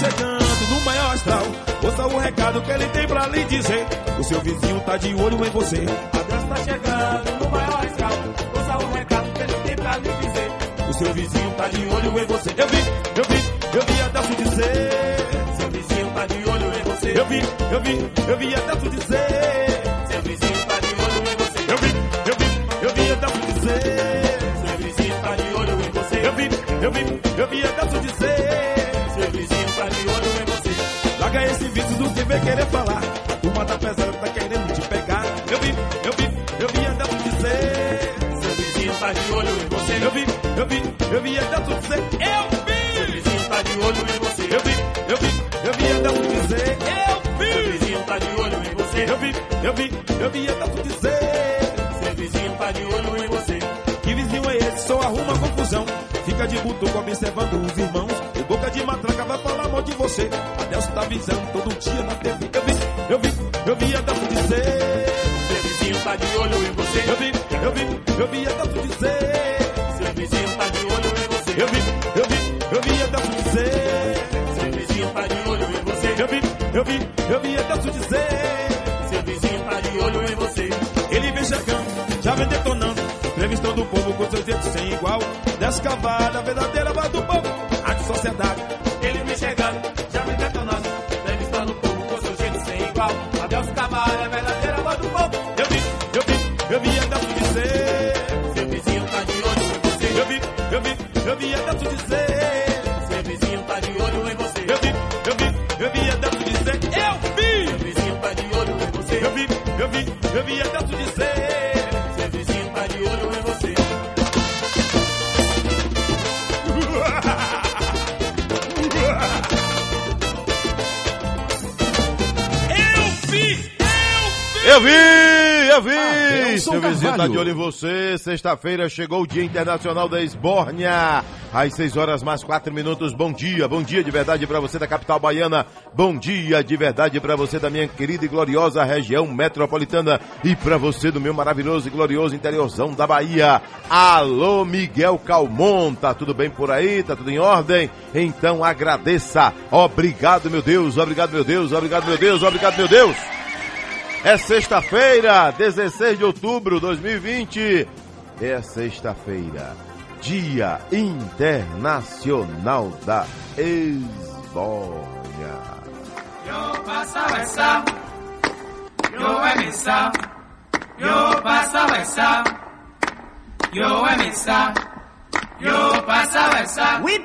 Chegando no maior astral. Ouça o recado que ele tem pra lhe dizer. O seu vizinho tá de olho em você. A Deus tá chegando no maior astral. Ouça o recado que ele tem pra lhe dizer. O seu vizinho tá de olho em você. Eu vi, eu vi, eu vi a Deus dizer. Seu vizinho tá de olho em você. Eu vi, eu vi, eu vi a Deus dizer. Seu vizinho tá de olho em você. Eu vi, eu vi, eu vi a Deus dizer. Seu vizinho tá de olho em você. Eu vi, eu vi, eu vi a Deus dizer. Vem querer falar. A turma tá pesando, tá querendo te pegar. Eu vi, eu vi, eu vi a Deus dizer. Seu vizinho tá de olho em você. Eu vi, eu vi, eu vi a Deus dizer. Eu vi. Seu vizinho tá de olho em você. Eu vi, eu vi, eu vi a Deus dizer. Eu vi. Seu vizinho tá de olho em você. Eu vi, eu vi, eu vi a Deus dizer. Seu vizinho tá de olho em você. Que vizinho é esse? Só arruma confusão. Fica de butuco observando os irmãos. O boca de matraca vai falar mal de você. Avisando todo dia na TV. Eu vi, eu vi, eu vi a Deus dizer. Seu vizinho tá de olho em você. Eu vi, eu vi, eu vi a Deus dizer. Seu vizinho tá de olho em você. Eu vi, eu vi, eu vi a Deus dizer. Seu vizinho tá de olho em você. Eu vi, eu vi, eu vi a Deus dizer. Seu vizinho tá de olho em você. Ele vem chegando, já vem detonando. Entrevistando o povo com seu jeito sem igual. Descavada, verdadeira Tá Carvalho. de olho em você. Sexta-feira chegou o Dia Internacional da Esbórnia. Às 6 horas mais 4 minutos. Bom dia, bom dia de verdade pra você da capital baiana. Bom dia de verdade pra você da minha querida e gloriosa região metropolitana. E pra você do meu maravilhoso e glorioso interiorzão da Bahia. Alô, Miguel Calmon. Tá tudo bem por aí? Tá tudo em ordem? Então agradeça. Obrigado, meu Deus. Obrigado, meu Deus. Obrigado, meu Deus. Obrigado, meu Deus. É sexta-feira, 16 de outubro de 2020. É sexta-feira, Dia Internacional da Esbórnia. Yo pasa esa, yo emisa, yo pasa esa, yo emisa, yo pasa esa. Oui,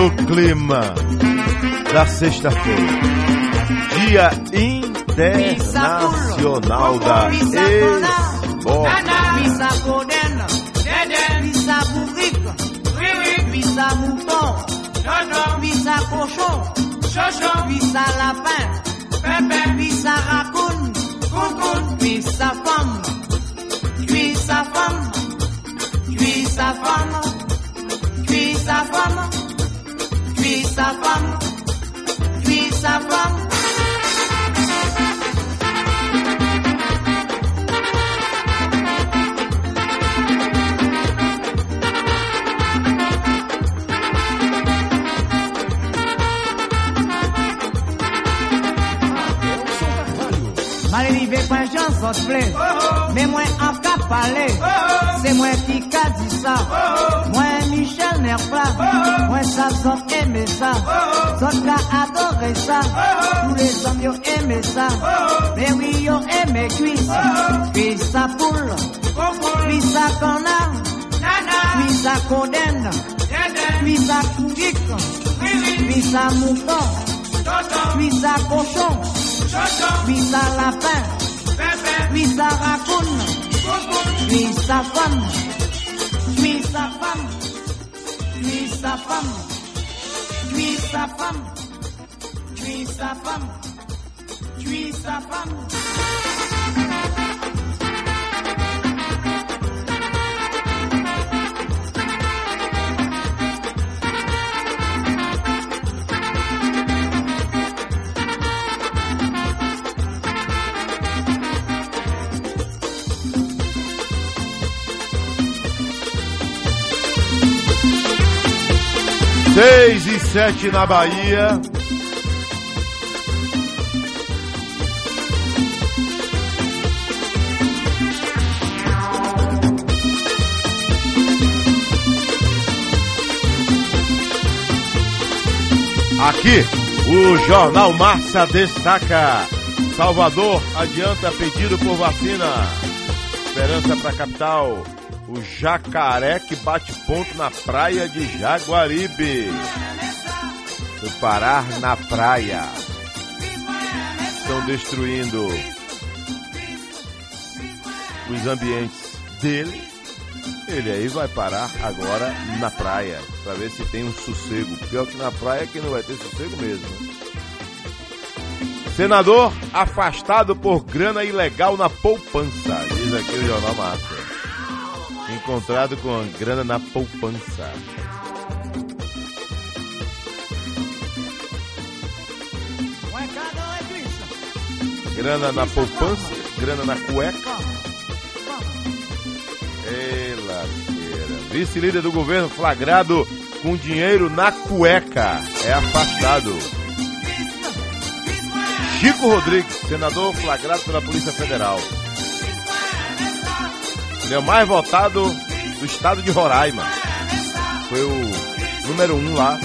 No clima da sexta-feira, Dia Internacional da Raccoon, Visa Femme, Femme, Visa Femme, Visa Femme, Visa Femme. Je pour. Mais moi, en cas de c'est moi qui a dit ça. Moi, Michel n'est pas. Moi, ça, ça aimé ça. Ça a ça. Tous les hommes ont aimé ça. Mais oui, ils ont cuis. cuisse. Puis ça poule. Puis ça canard. Puis ça condamne. Puis ça couille. Puis ça mouton. Puis ça cochon. Cuisse à lapin Cuisse à raccoon Cuisse à femme Cuisse à femme Cuisse à femme Cuisse à femme tue sa femme, tue sa femme. Seis e sete na Bahia. Aqui, o Jornal Massa destaca. Salvador adianta pedido por vacina. Esperança para a capital. O jacaré que bate ponto na praia de Jaguaribe. Foi parar na praia. Estão destruindo os ambientes dele. Ele aí vai parar agora na praia para ver se tem um sossego. Pior que na praia que não vai ter sossego mesmo. né? Senador afastado por grana ilegal na poupança. Diz aqui o Jornal Massa. Encontrado com grana na poupança. Grana na poupança, grana na cueca. Lasqueira. Vice-líder do governo flagrado com dinheiro na cueca. É afastado. Chico Rodrigues, senador flagrado pela Polícia Federal. É o mais votado do estado de Roraima. Foi o número um lá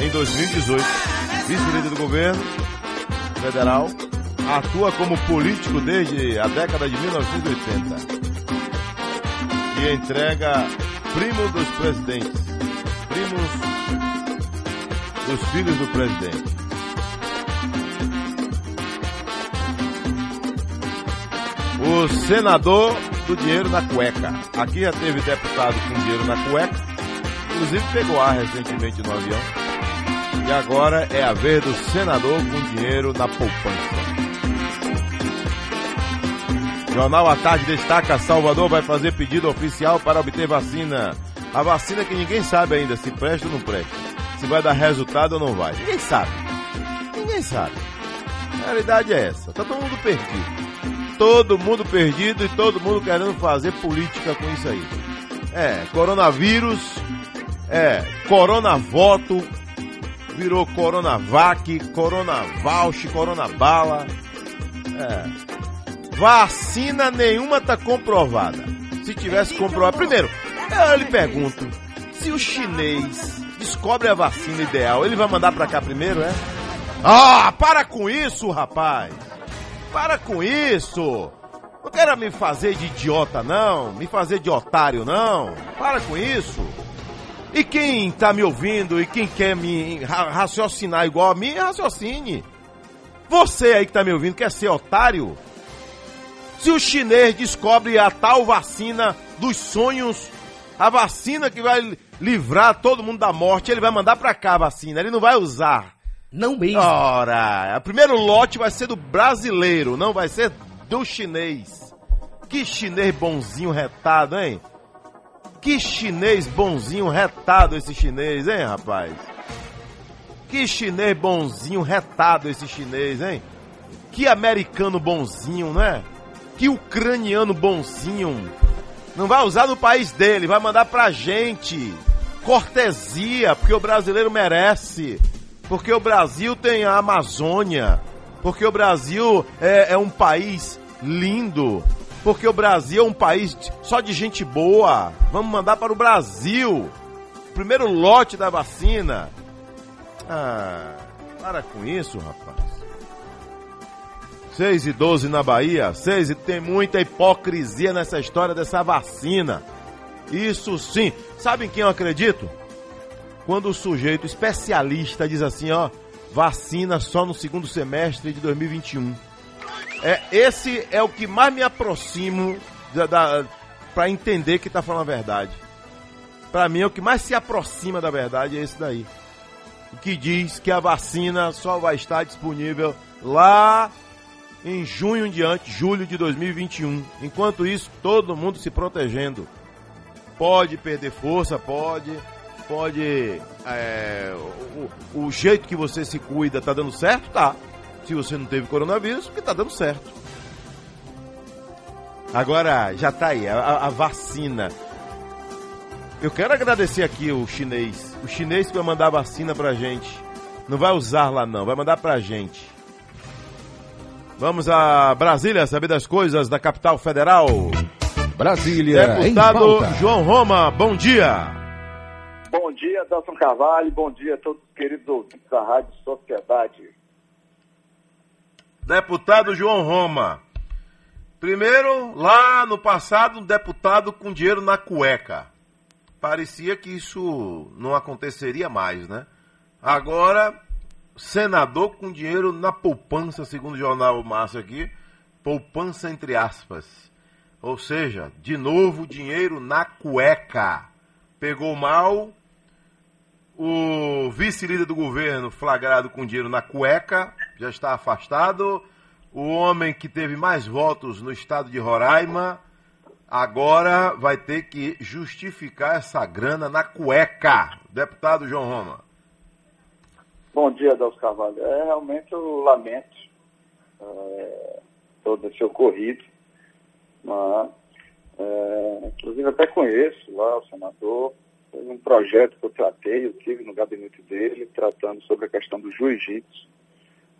em 2018. Vice-líder do governo federal. Atua como político desde a década de 1980. E entrega primo dos presidentes. Primos dos filhos do presidente. O senador do dinheiro na cueca. Aqui já teve deputado com dinheiro na cueca. Inclusive pegou ar recentemente no avião. E agora é a vez do senador com dinheiro na poupança. Jornal à Tarde destaca: Salvador vai fazer pedido oficial para obter vacina. A vacina que ninguém sabe ainda se presta ou não presta. Se vai dar resultado ou não vai. Ninguém sabe. Ninguém sabe. A realidade é essa. Tá todo mundo perdido. Todo mundo perdido e todo mundo querendo fazer política com isso aí. É, coronavírus, é, coronavoto, virou coronavac, coronavouch, coronabala. É. Vacina nenhuma tá comprovada. Se tivesse comprovado. Primeiro, eu lhe pergunto: se o chinês descobre a vacina ideal, ele vai mandar pra cá primeiro, é? Ah, para com isso, rapaz! Para com isso! Não quero me fazer de idiota, não. Me fazer de otário, não. Para com isso. E quem tá me ouvindo e quem quer me ra- raciocinar igual a mim, raciocine. Você aí que tá me ouvindo quer ser otário? Se o chinês descobre a tal vacina dos sonhos, a vacina que vai livrar todo mundo da morte, ele vai mandar pra cá a vacina, ele não vai usar. Não mesmo. Ora, o primeiro lote vai ser do brasileiro, não vai ser do chinês. Que chinês bonzinho retado, hein? Que chinês bonzinho retado esse chinês, hein, rapaz? Que chinês bonzinho retado esse chinês, hein? Que americano bonzinho, né? Que ucraniano bonzinho. Não vai usar no país dele, vai mandar pra gente. Cortesia, porque o brasileiro merece. Porque o Brasil tem a Amazônia. Porque o Brasil é, é um país lindo. Porque o Brasil é um país só de gente boa. Vamos mandar para o Brasil. Primeiro lote da vacina. Ah, para com isso, rapaz. 6 e 12 na Bahia. 6 e tem muita hipocrisia nessa história dessa vacina. Isso sim. Sabem quem eu acredito? Quando o sujeito especialista diz assim, ó, vacina só no segundo semestre de 2021. É, esse é o que mais me aproximo da, da, para entender que tá falando a verdade. Para mim, é o que mais se aproxima da verdade é esse daí. que diz que a vacina só vai estar disponível lá em junho em diante, julho de 2021. Enquanto isso, todo mundo se protegendo. Pode perder força, pode, pode. É, o, o, jeito que você se cuida tá dando certo, tá. Se você não teve coronavírus, porque tá dando certo. Agora, já tá aí, a, a vacina. Eu quero agradecer aqui o chinês. O chinês que vai mandar a vacina pra gente. Não vai usar lá não, vai mandar pra gente. Vamos a Brasília saber das coisas da capital federal. Brasília. Deputado João Roma, bom dia. Dia, Dalton Carvalho. Bom dia a todos os queridos ouvintes da Rádio Sociedade. Deputado João Roma. Primeiro, lá no passado, um deputado com dinheiro na cueca parecia que isso não aconteceria mais, né? Agora, senador com dinheiro na poupança, segundo o jornal Márcio aqui, poupança entre aspas. Ou seja, de novo dinheiro na cueca. Pegou mal o vice-líder do governo flagrado com dinheiro na cueca, já está afastado. O homem que teve mais votos no estado de Roraima agora vai ter que justificar essa grana na cueca. Deputado João Roma. Bom dia, Adelso Carvalho. É, realmente eu lamento é, todo esse ocorrido. Mas, é, inclusive até conheço lá o senador. Um projeto que eu tratei, eu tive no gabinete dele, tratando sobre a questão do jiu-jitsu,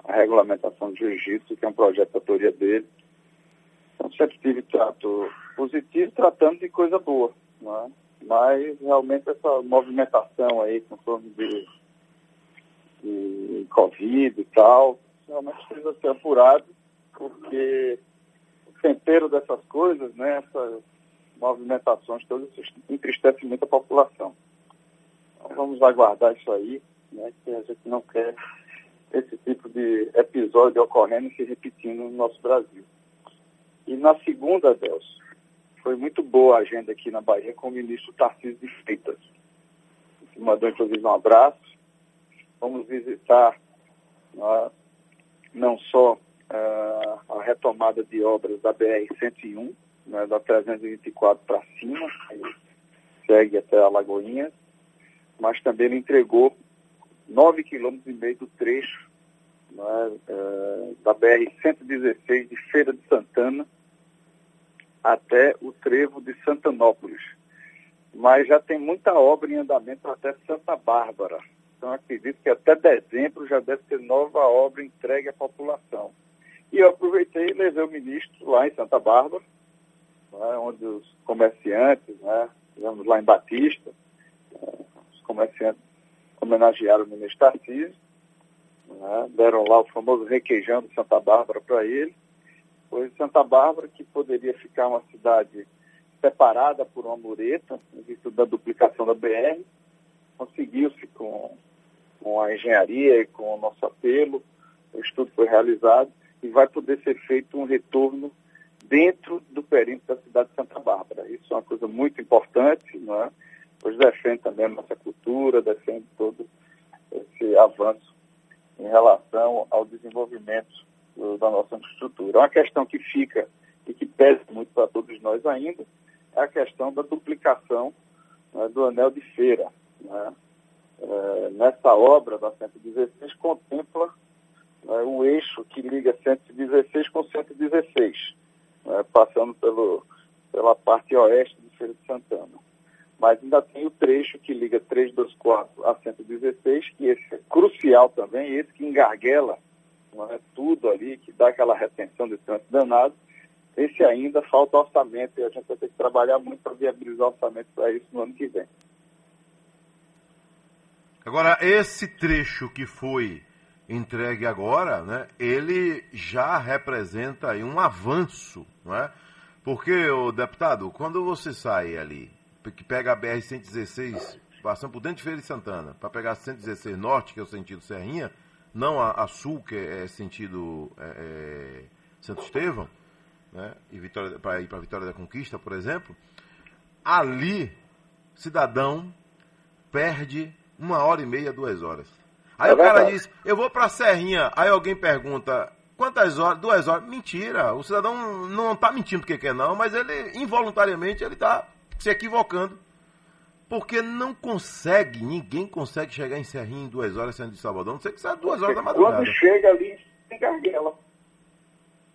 a regulamentação do jiu-jitsu, que é um projeto da autoria dele. Então sempre tive trato positivo tratando de coisa boa. É? Mas realmente essa movimentação aí com torno de, de Covid e tal, realmente precisa ser apurado, porque o tempero dessas coisas, né, essas movimentações todas entristece muito a população. Então vamos aguardar isso aí, né, que a gente não quer esse tipo de episódio ocorrendo e se repetindo no nosso Brasil. E na segunda, Delcio, foi muito boa a agenda aqui na Bahia com o ministro Tarcísio de Freitas. Que mandou, inclusive, um abraço. Vamos visitar uh, não só uh, a retomada de obras da BR-101, né, da 324 para cima, segue até Alagoinhas, mas também ele entregou 9 quilômetros e meio do trecho né, uh, da BR-116 de Feira de Santana, até o trevo de Santanópolis. Mas já tem muita obra em andamento até Santa Bárbara. Então acredito que até dezembro já deve ter nova obra entregue à população. E eu aproveitei e levei o ministro lá em Santa Bárbara, né, onde os comerciantes, né, lá em Batista, né, os comerciantes homenagearam o ministro Tarcísio, né, deram lá o famoso requeijão de Santa Bárbara para ele foi Santa Bárbara, que poderia ficar uma cidade separada por uma mureta, em virtude da duplicação da BR. Conseguiu-se com, com a engenharia e com o nosso apelo, o estudo foi realizado e vai poder ser feito um retorno dentro do perímetro da cidade de Santa Bárbara. Isso é uma coisa muito importante, não é? pois defende também a nossa cultura, defende todo esse avanço em relação ao desenvolvimento da nossa infraestrutura. Uma questão que fica e que pesa muito para todos nós ainda é a questão da duplicação né, do anel de feira. Né? É, nessa obra da 116 contempla né, o eixo que liga 116 com 116, né, passando pelo, pela parte oeste de Feira de Santana. Mas ainda tem o trecho que liga 324 a 116, que esse é crucial também, esse que engarguela é tudo ali, que dá aquela retenção de trânsito danado, esse ainda falta orçamento e a gente vai ter que trabalhar muito para viabilizar orçamento para isso no ano que vem. Agora, esse trecho que foi entregue agora, né, ele já representa um avanço, não é? Porque, o deputado, quando você sai ali, que pega a BR-116, passando por dentro de Feira de Santana, para pegar a 116 Norte, que é o sentido Serrinha, não a, a sul, que é sentido é, é, Santo Estevão, né, e para ir para Vitória da Conquista, por exemplo, ali, cidadão perde uma hora e meia, duas horas. Aí É o cara verdade. diz, eu vou pra Serrinha. Aí alguém pergunta, quantas horas? Duas horas. Mentira. O cidadão não tá mentindo porque quer não, mas ele, involuntariamente, ele tá se equivocando. Porque não consegue, ninguém consegue chegar em Serrinha em duas horas saindo de Salvador. Não sei que seja duas horas da madrugada. Quando chega ali, tem garguela.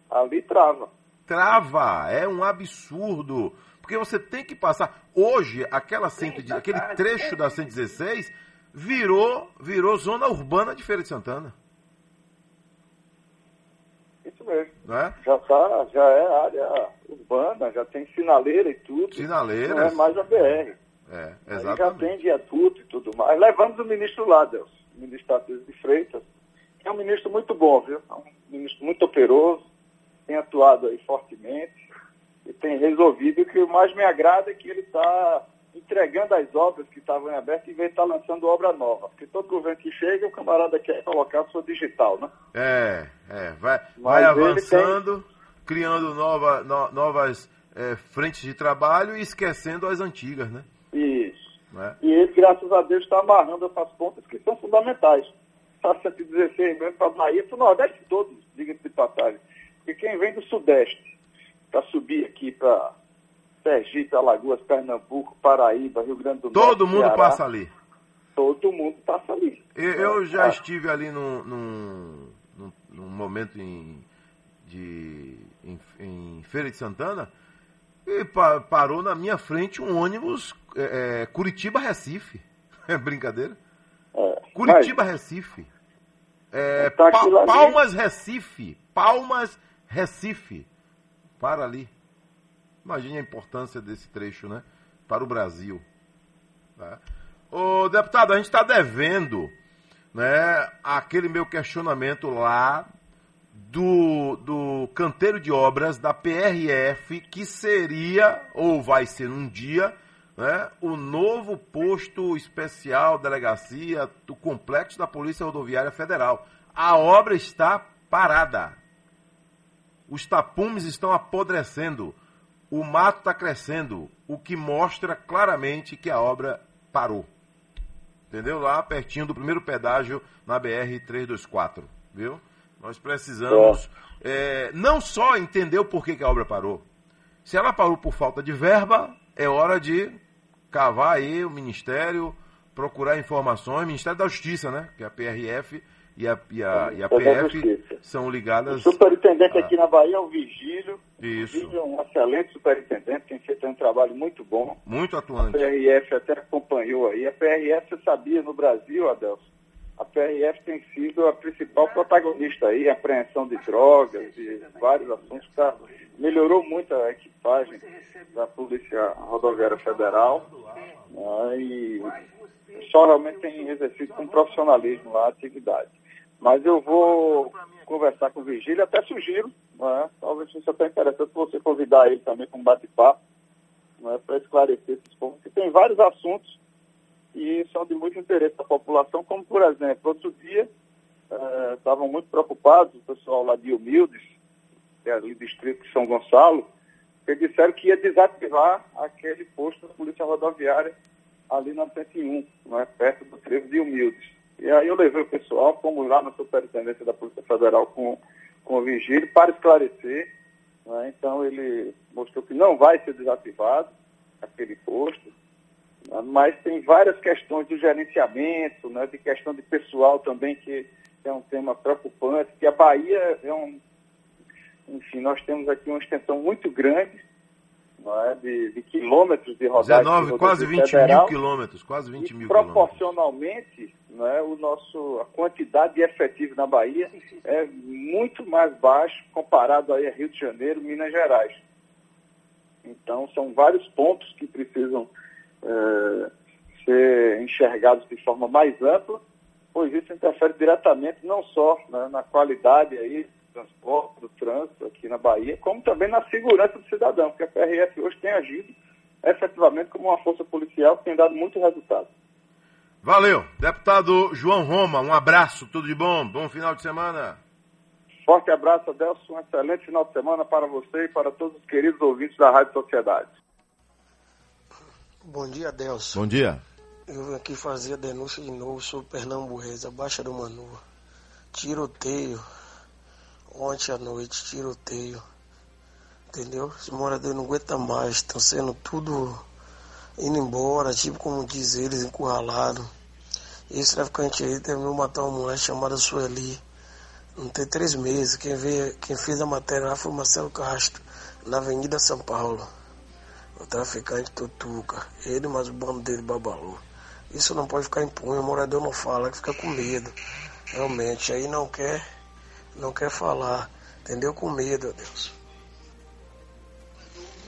Ali trava. trava, é um absurdo. Porque você tem que passar. Hoje, aquela 100, aquele trecho da 116 virou, virou zona urbana de Feira de Santana. Isso mesmo. É? Já, tá, já é área urbana, já tem sinaleira e tudo. Sinaleiras. Não é mais a BR. É, Aí já exatamente. tem viaduto e tudo mais. Levamos o ministro lá, Deus, o ministro Tarcísio de Freitas, que é um ministro muito bom, viu? É um ministro muito operoso, tem atuado aí fortemente e tem resolvido. E o que mais me agrada é que ele está entregando as obras que estavam em aberto em vez de estar lançando obra nova. Porque todo governo que chega, o camarada quer colocar a sua digital, né? É, é. Vai, vai avançando, criando nova, no- novas é, frentes de trabalho e esquecendo as antigas, né? Isso. É? E ele, graças a Deus, está amarrando essas pontas que são fundamentais. Para 116 mesmo, para a Bahia, para o Nordeste todo, diga-se de passagem. Porque quem vem do Sudeste para subir aqui para Sergipe, Alagoas, Pernambuco, Paraíba, Rio Grande do Norte, Todo mundo Ceará, passa ali. Todo mundo passa ali. Eu, eu já Ah, estive ali num, num, num- num momento em, de, em, em Feira de Santana e pa- parou na minha frente um ônibus é, é, Curitiba-Recife. É brincadeira? é. Curitiba-Recife. É, Pa-. Palmas-Recife. Palmas-Recife. Para ali. Imagine a importância desse trecho, né? Para o Brasil. Tá? Ô, deputado, a gente está devendo né, aquele meu questionamento lá do, do canteiro de obras da PRF, que seria, ou vai ser um dia, né, o novo posto especial delegacia do complexo da Polícia Rodoviária Federal. A obra está parada. Os tapumes estão apodrecendo. O mato está crescendo, o que mostra claramente que a obra parou. Entendeu? Lá pertinho do primeiro pedágio na BR-324. Viu? Nós precisamos é, não só entender o porquê que a obra parou. Se ela parou por falta de verba, é hora de cavar aí o Ministério, procurar informações. Ministério da Justiça, né? Que a PRF e a, e a, e a PF São O ligadas. superintendente Ah. aqui na Bahia é o Vigílio. Isso. O Vigílio é um excelente superintendente, tem feito um trabalho muito bom. Muito A atuante. PRF até acompanhou aí. A PRF, você sabia, no Brasil, Adelson, a PRF tem sido a principal protagonista aí, apreensão de drogas e vários assuntos. Tá? Melhorou muito a equipagem da Polícia Rodoviária Federal né? e só realmente tem exercido com profissionalismo lá a atividade. Mas eu vou conversar com o Vigílio, até sugiro, né? talvez seja até interessante você convidar ele também para um bate-papo, né? para esclarecer esses pontos, que tem vários assuntos e são de muito interesse da população, como por exemplo, outro dia eh, estavam muito preocupados, o pessoal lá de Humildes, que é ali do distrito de São Gonçalo, que disseram que ia desativar aquele posto da Polícia Rodoviária ali na 101, né, perto do trevo de Humildes. E aí eu levei o pessoal, fomos lá na Superintendência da Polícia Federal com, com o Vigílio para esclarecer. né, então ele mostrou que não vai ser desativado aquele posto, né, mas tem várias questões de gerenciamento, né, de questão de pessoal também, que é um tema preocupante, que a Bahia é um. Enfim, nós temos aqui uma extensão muito grande não é, de, de quilômetros de rodagem. 19, de quase rodovia 20 mil federal, quilômetros. Quase 20 e mil quilômetros. proporcionalmente, né, o nosso, a quantidade de efetivo na Bahia é muito mais baixo comparado aí a Rio de Janeiro, Minas Gerais. Então, são vários pontos que precisam eh, ser enxergados de forma mais ampla, pois isso interfere diretamente não só né, na qualidade aí do transporte, do trânsito aqui na Bahia, como também na segurança do cidadão, porque a PRF hoje tem agido efetivamente como uma força policial que tem dado muito resultado. Valeu. Deputado João Roma, um abraço, tudo de bom, bom final de semana. Forte abraço, Adelson. Um excelente final de semana para você e para todos os queridos ouvintes da Rádio Sociedade. Bom dia, Delson. Bom dia. Eu vim aqui fazer a denúncia de novo sobre Pernambués, a Baixa do Manu. Tiroteio. Ontem à noite, tiroteio. Entendeu? Os moradores não aguentam mais, estão sendo tudo indo embora, tipo como diz eles, encurralado. Esse traficante aí terminou matar uma mulher chamada Sueli. Não tem três meses. Quem, veio, quem fez a matéria lá foi o Marcelo Castro, na Avenida São Paulo. O traficante Tutuca. Ele mais o bando dele babalou. Isso não pode ficar impune, o morador não fala, que fica com medo. Realmente, aí não quer, não quer falar. Entendeu? Com medo, Deus.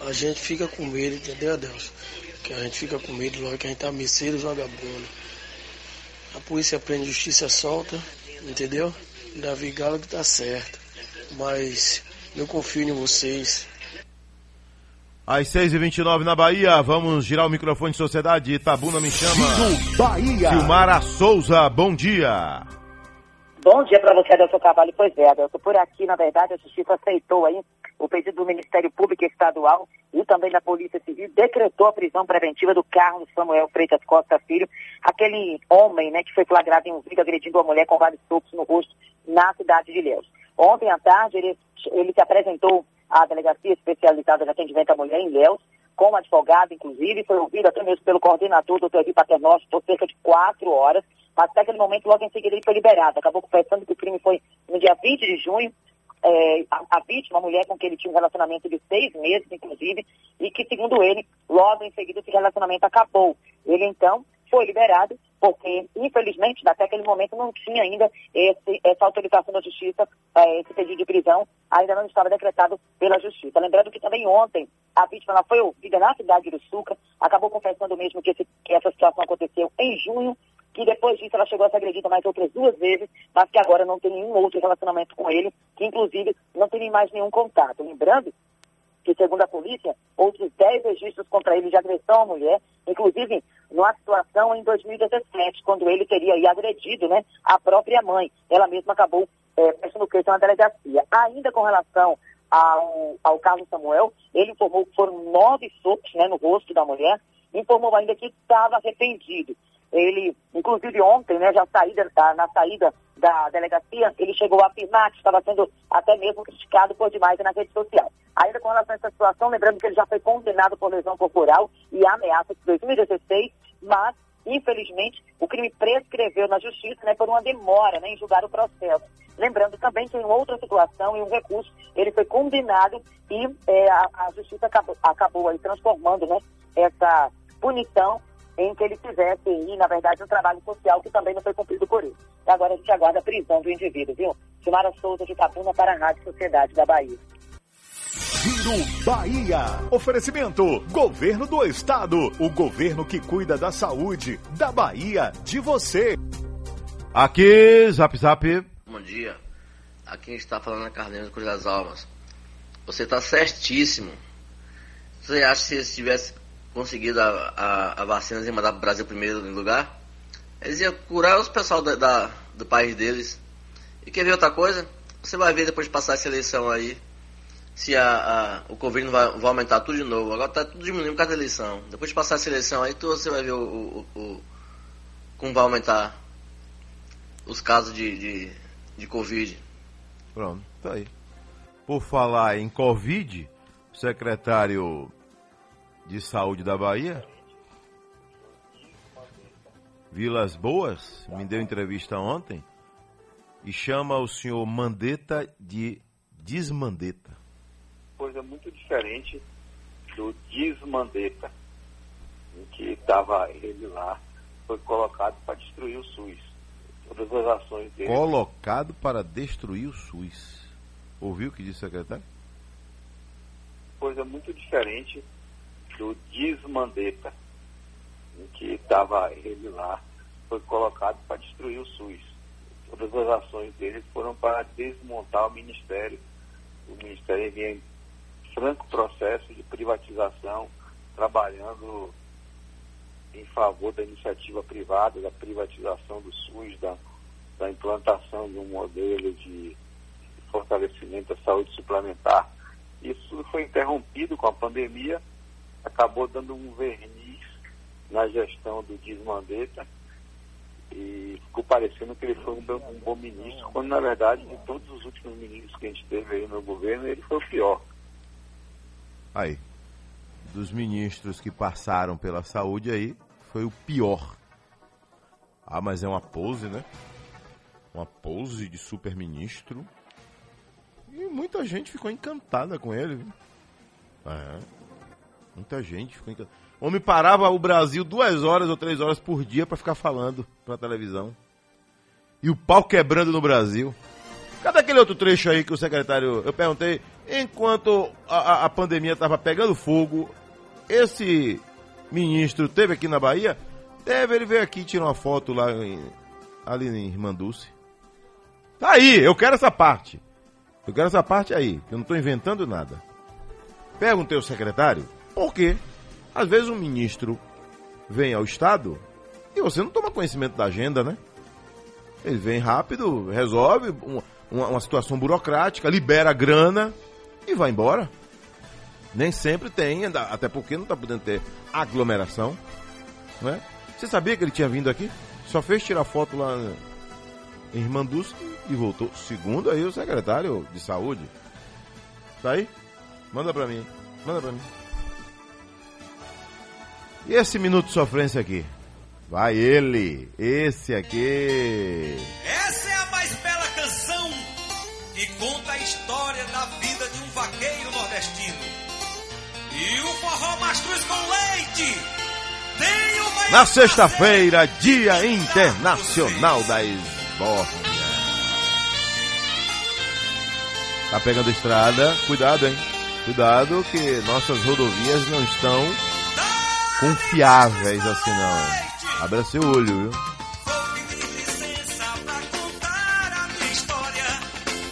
A gente fica com medo, entendeu, Deus? Que a gente fica com medo logo que a gente tá merceiro vagabundo. A polícia prende justiça solta, entendeu? Davi Galo que tá certo. Mas eu confio em vocês. Às 6h29 na Bahia, vamos girar o microfone de Sociedade. Itabuna me chama. Bahia. Silmara Souza, bom dia. Bom dia para você, Adelson Carvalho. Pois é, Adelson, por aqui, na verdade, a Justiça aceitou aí o pedido do Ministério Público Estadual e também da Polícia Civil, decretou a prisão preventiva do Carlos Samuel Freitas Costa Filho, aquele homem, né, que foi flagrado em um vídeo agredindo uma mulher com vários socos no rosto na cidade de Ilhéus. Ontem à tarde, ele, ele se apresentou à Delegacia Especializada de Atendimento à Mulher em Ilhéus, com advogado, inclusive, foi ouvido até mesmo pelo coordenador, doutor Evi Paternóstico, por cerca de quatro horas, mas até aquele momento, logo em seguida, ele foi liberado. Acabou confessando que o crime foi no dia 20 de junho. É, a, a, vítima, a mulher com quem ele tinha um relacionamento de seis meses, inclusive, e que, segundo ele, logo em seguida esse relacionamento acabou. Ele, então, foi liberado, porque, infelizmente, até aquele momento não tinha ainda esse, essa autorização da Justiça, é, esse pedido de prisão, ainda não estava decretado pela Justiça. Lembrando que também ontem a vítima ela foi ouvida na cidade de Uruçuca, acabou confessando mesmo que, esse, que essa situação aconteceu em junho, que depois disso ela chegou a ser agredida mais outras duas vezes, mas que agora não tem nenhum outro relacionamento com ele, que inclusive não tem mais nenhum contato. Lembrando que, segundo a polícia, outros 10 registros contra ele de agressão à mulher, inclusive numa situação em 2017, quando ele teria aí, agredido né, a própria mãe. Ela mesma acabou é, prestando queixa na delegacia. Ainda com relação ao, ao Carlos Samuel, ele informou que foram nove socos né, no rosto da mulher, informou ainda que estava arrependido. Ele, inclusive ontem, né, já saída, na saída da delegacia, ele chegou a afirmar que estava sendo até mesmo criticado por demais na rede social. Ainda com relação a essa situação, lembrando que ele já foi condenado por lesão corporal e ameaça de 2016, mas, infelizmente, o crime prescreveu na justiça né, por uma demora né, em julgar o processo. Lembrando também que em outra situação, em um recurso, ele foi condenado e é, a, a, justiça acabou, acabou aí transformando né, essa punição em que ele fizesse aí, na verdade, um trabalho social que também não foi cumprido por ele. E agora a gente aguarda a prisão do indivíduo, viu? Silmara Souza de Capuna para a Rádio Sociedade da Bahia. Giro Bahia. Oferecimento: Governo do Estado. O governo que cuida da saúde da Bahia de você. Aqui, Zap Zap. Bom dia. Aqui está falando a Carneiro Cruz das Almas. Você está certíssimo. Você acha que se tivesse conseguido a, a, a vacina e mandar para o Brasil primeiro lugar, eles iam curar os pessoal da, da, do país deles. E quer ver outra coisa? Você vai ver depois de passar essa eleição aí, se a, a, o Covid vai, vai aumentar tudo de novo. Agora está tudo diminuindo por causa da eleição. Depois de passar essa eleição aí, tu, você vai ver o, o, o, como vai aumentar os casos de, de, de Covid. Pronto, tá aí. Por falar em Covid, o secretário de Saúde da Bahia, Vilas Boas, me deu entrevista ontem e chama o senhor Mandetta de Desmandeta. Coisa muito diferente do Desmandeta, em que estava ele lá, foi colocado para destruir o SUS. Todas as ações dele. Colocado para destruir o SUS. Ouviu o que disse o secretário? Coisa muito diferente do Desmandeta, em que estava ele lá, foi colocado para destruir o SUS. Todas as ações dele foram para desmontar o Ministério. O Ministério vinha em franco processo de privatização, trabalhando em favor da iniciativa privada, da privatização do SUS, da, da implantação de um modelo de fortalecimento da saúde suplementar. Isso foi interrompido com a pandemia acabou dando um verniz na gestão do Dias Mandetta e ficou parecendo que ele foi um, bom- um bom ministro, quando na verdade de todos os últimos ministros que a gente teve aí no governo, ele foi o pior. Aí. Dos ministros que passaram pela saúde aí, foi o pior. Ah, mas é uma pose, né? Uma pose de super-ministro. E muita gente ficou encantada com ele? É. Muita gente ficou. O homem parava o Brasil duas horas ou três horas por dia pra ficar falando pra televisão. E o pau quebrando no Brasil. Cadê aquele outro trecho aí que o secretário. Eu perguntei, enquanto a, a- pandemia estava pegando fogo, esse ministro teve aqui na Bahia? Teve, ele veio aqui tirar uma foto lá em- ali em Irmanduce. Tá aí, eu quero essa parte. Eu quero essa parte aí, eu não estou inventando nada. Perguntei ao secretário, por quê? Às vezes um ministro vem ao Estado e você não toma conhecimento da agenda, né? Ele vem rápido, resolve um- uma, uma situação burocrática, libera grana e vai embora. Nem sempre tem, até porque não está podendo ter aglomeração. Né? Você sabia que ele tinha vindo aqui? Só fez tirar foto lá em Irmanduce e voltou. Segundo aí o secretário de saúde. Tá aí? Manda pra mim. Manda pra mim. E esse minuto de sofrência aqui? Vai ele, esse aqui. Essa é a mais bela canção que conta a história da vida de um vaqueiro nordestino. E o forró mastruz com leite tem Na sexta-feira, Dia Internacional da Esbórnia. Tá pegando estrada, cuidado, hein? Cuidado que nossas rodovias não estão confiáveis assim não. Abra seu olho, viu? licença pra contar a minha história.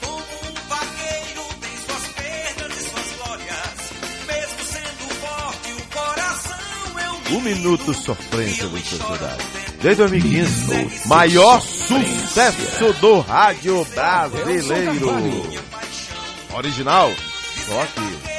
Como um vaqueiro tem suas perdas e suas glórias. Mesmo sendo forte, o coração é um Um minuto sofrência da sociedade. Desde 2015, o maior sucesso do rádio brasileiro. Original, só aqui.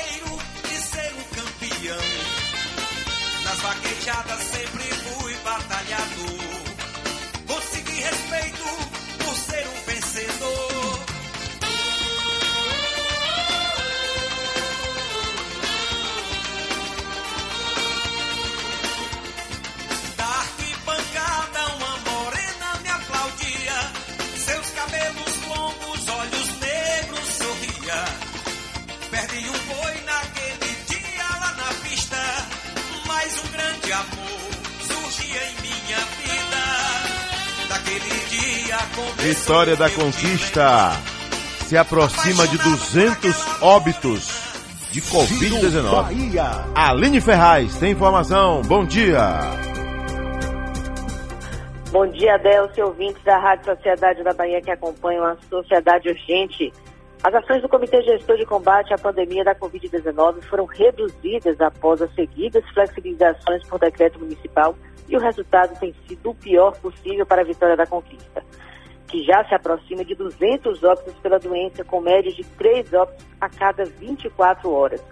Vitória da Conquista se aproxima de 200 óbitos de Covid-19. Aline Ferraz tem informação. Bom dia. Bom dia, Delcio, ouvintes da Rádio Sociedade da Bahia que acompanham a Sociedade Urgente. As ações do Comitê Gestor de Combate à Pandemia da Covid-19 foram reduzidas após as seguidas flexibilizações por decreto municipal e o resultado tem sido o pior possível para a vitória da conquista, que já se aproxima de 200 óbitos pela doença, com média de 3 óbitos a cada 24 horas.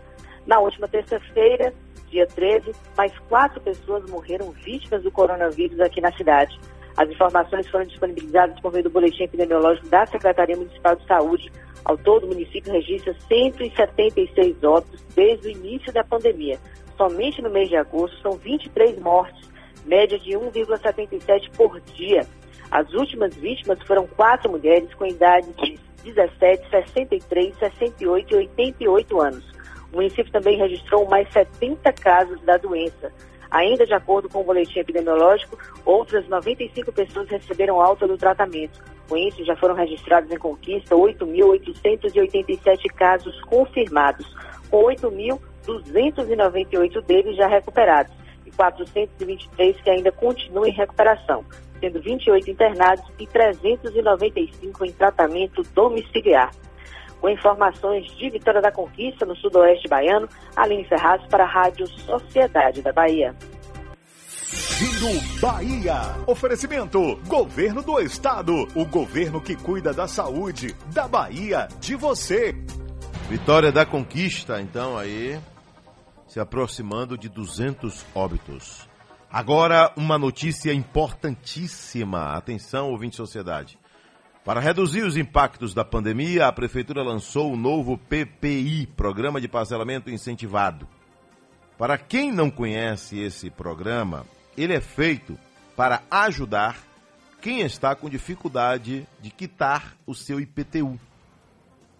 Na última terça-feira, dia 13, mais quatro pessoas morreram vítimas do coronavírus aqui na cidade. As informações foram disponibilizadas por meio do boletim epidemiológico da Secretaria Municipal de Saúde. Ao todo, o município registra 176 óbitos desde o início da pandemia. Somente no mês de agosto são 23 mortes, média de 1,77 por dia. As últimas vítimas foram quatro mulheres com idades de 17, 63, 68 e 88 anos. O município também registrou mais 70 casos da doença. Ainda de acordo com o boletim epidemiológico, outras 95 pessoas receberam alta do tratamento. Com isso, já foram registrados em Conquista 8.887 casos confirmados, com 8.298 deles já recuperados e 423 que ainda continuam em recuperação, sendo 28 internados e 395 em tratamento domiciliar. Com informações de Vitória da Conquista, no sudoeste baiano, Aline Ferraz para a Rádio Sociedade da Bahia. Giro Bahia. Oferecimento: Governo do Estado. O governo que cuida da saúde da Bahia, de você. Vitória da Conquista, então aí, se aproximando de 200 óbitos. Agora, uma notícia importantíssima. Atenção, ouvinte sociedade. Para reduzir os impactos da pandemia, a Prefeitura lançou o novo PPI Programa de Parcelamento Incentivado. Para quem não conhece esse programa, ele é feito para ajudar quem está com dificuldade de quitar o seu IPTU,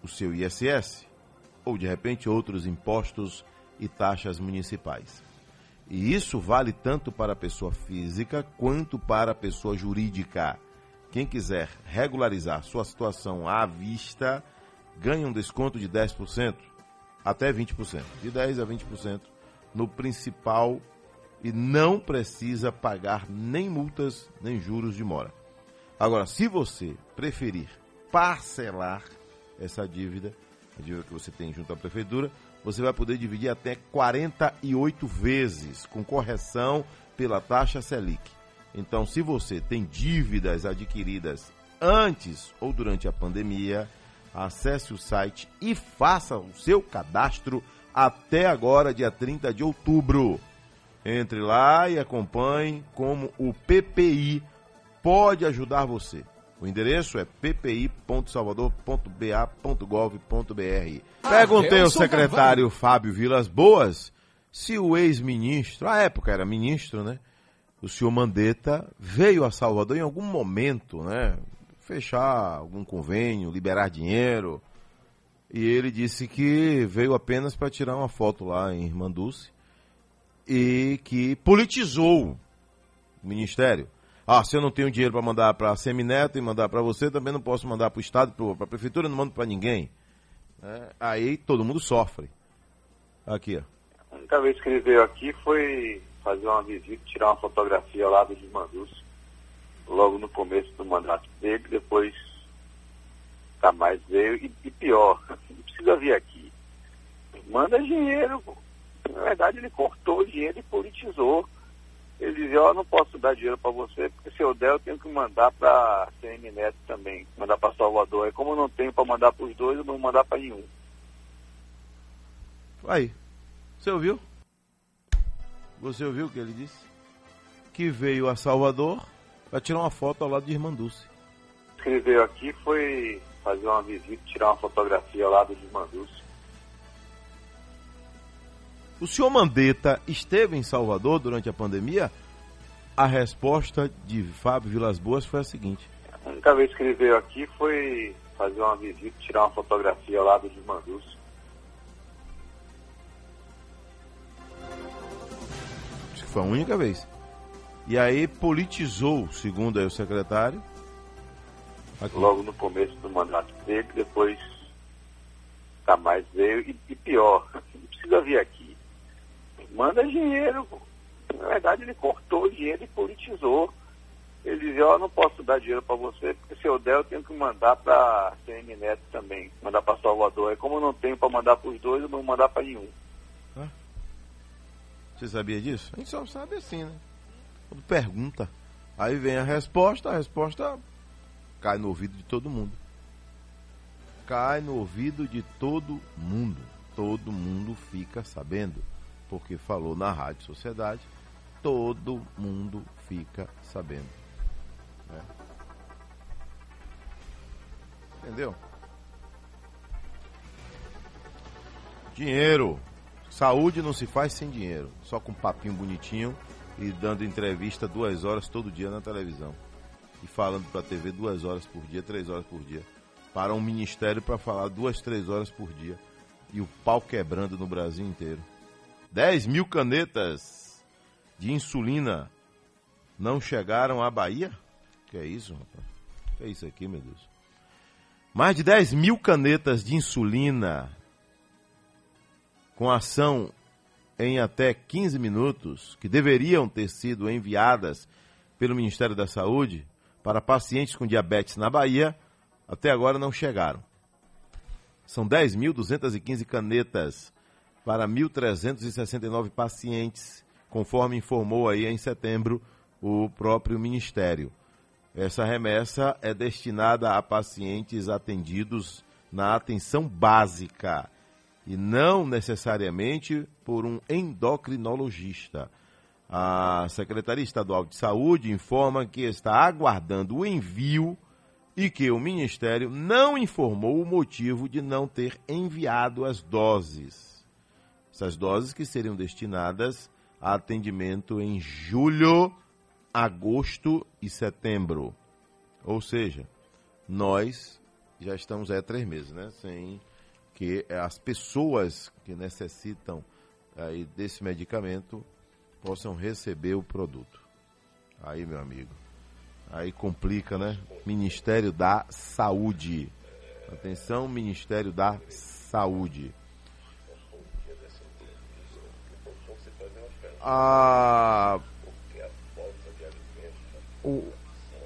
o seu ISS ou de repente outros impostos e taxas municipais. E isso vale tanto para a pessoa física quanto para a pessoa jurídica. Quem quiser regularizar sua situação à vista ganha um desconto de 10% até 20%, de 10 a 20% no principal e não precisa pagar nem multas nem juros de mora. Agora, se você preferir parcelar essa dívida, a dívida que você tem junto à prefeitura, você vai poder dividir até 48 vezes, com correção pela taxa Selic. Então, se você tem dívidas adquiridas antes ou durante a pandemia, acesse o site e faça o seu cadastro até agora, dia 30 de outubro. Entre lá e acompanhe como o PPI pode ajudar você. O endereço é ppi.salvador.ba.gov.br. Perguntei ao secretário Fábio Vilas Boas se o ex-ministro, à época era ministro, né? O senhor Mandetta veio a Salvador em algum momento, né? Fechar algum convênio, liberar dinheiro. E ele disse que veio apenas para tirar uma foto lá em Irmanduce e que politizou o ministério. Ah, se eu não tenho dinheiro para mandar para a Semineto e mandar para você, também não posso mandar para o Estado, para a Prefeitura, não mando para ninguém. É, aí todo mundo sofre. Aqui, ó. A única vez que ele veio aqui foi fazer uma visita, tirar uma fotografia lá do Desmandus, logo no começo do mandato dele, depois tá mais veio, e, e pior, não precisa vir aqui. Manda dinheiro. Na verdade, ele cortou o dinheiro e politizou ele dizia, ó, oh, não posso dar dinheiro para você, porque se eu der, eu tenho que mandar para CM Neto também, mandar para Salvador. Aí como eu não tenho para mandar para os dois, eu não vou mandar para nenhum. Aí, você ouviu? Você ouviu o que ele disse? Que veio a Salvador para tirar uma foto ao lado de. O que ele veio aqui foi fazer uma visita, tirar uma fotografia ao lado de Irmanduce. O senhor Mandetta esteve em Salvador durante a pandemia? A resposta de Fábio Vilas Boas foi a seguinte. A única vez que ele veio aqui foi fazer uma visita, tirar uma fotografia ao lado de Mandus. Foi a única vez. E aí politizou, segundo aí o secretário. Aqui. Logo no começo do mandato dele, depois tá mais veio e, e pior, não precisa vir aqui manda dinheiro. Na verdade, ele cortou o dinheiro e politizou. Ele dizia, ó, oh, não posso dar dinheiro para você, porque se eu der, eu tenho que mandar para CM Neto também, mandar para Salvador. Aí como eu não tenho para mandar para os dois, eu não vou mandar para nenhum. Você sabia disso? A gente só sabe assim, né? Quando pergunta, aí vem a resposta, a resposta cai no ouvido de todo mundo. Cai no ouvido de todo mundo. Todo mundo fica sabendo porque falou na Rádio Sociedade, todo mundo fica sabendo. Né? Entendeu? Dinheiro. Saúde não se faz sem dinheiro. Só com papinho bonitinho e dando entrevista duas horas todo dia na televisão. E falando para a TV duas horas por dia, três horas por dia. Para um ministério para falar duas, três horas por dia. E o pau quebrando no Brasil inteiro. 10 mil canetas de insulina não chegaram à Bahia? Que é isso, rapaz? Que é isso aqui, meu Deus? Mais de 10 mil canetas de insulina com ação em até 15 minutos, que deveriam ter sido enviadas pelo Ministério da Saúde para pacientes com diabetes na Bahia, até agora não chegaram. São 10.215 canetas para 1.369 pacientes, conforme informou aí em setembro o próprio Ministério. Essa remessa é destinada a pacientes atendidos na atenção básica e não necessariamente por um endocrinologista. A Secretaria Estadual de Saúde informa que está aguardando o envio e que o Ministério não informou o motivo de não ter enviado as doses. Essas doses que seriam destinadas a atendimento em julho, agosto e setembro. Ou seja, nós já estamos há três meses, né? Sem que as pessoas que necessitam aí desse medicamento possam receber o produto. Aí, meu amigo. Aí complica, né? Ministério da Saúde. Atenção, Ministério da Saúde. A... O,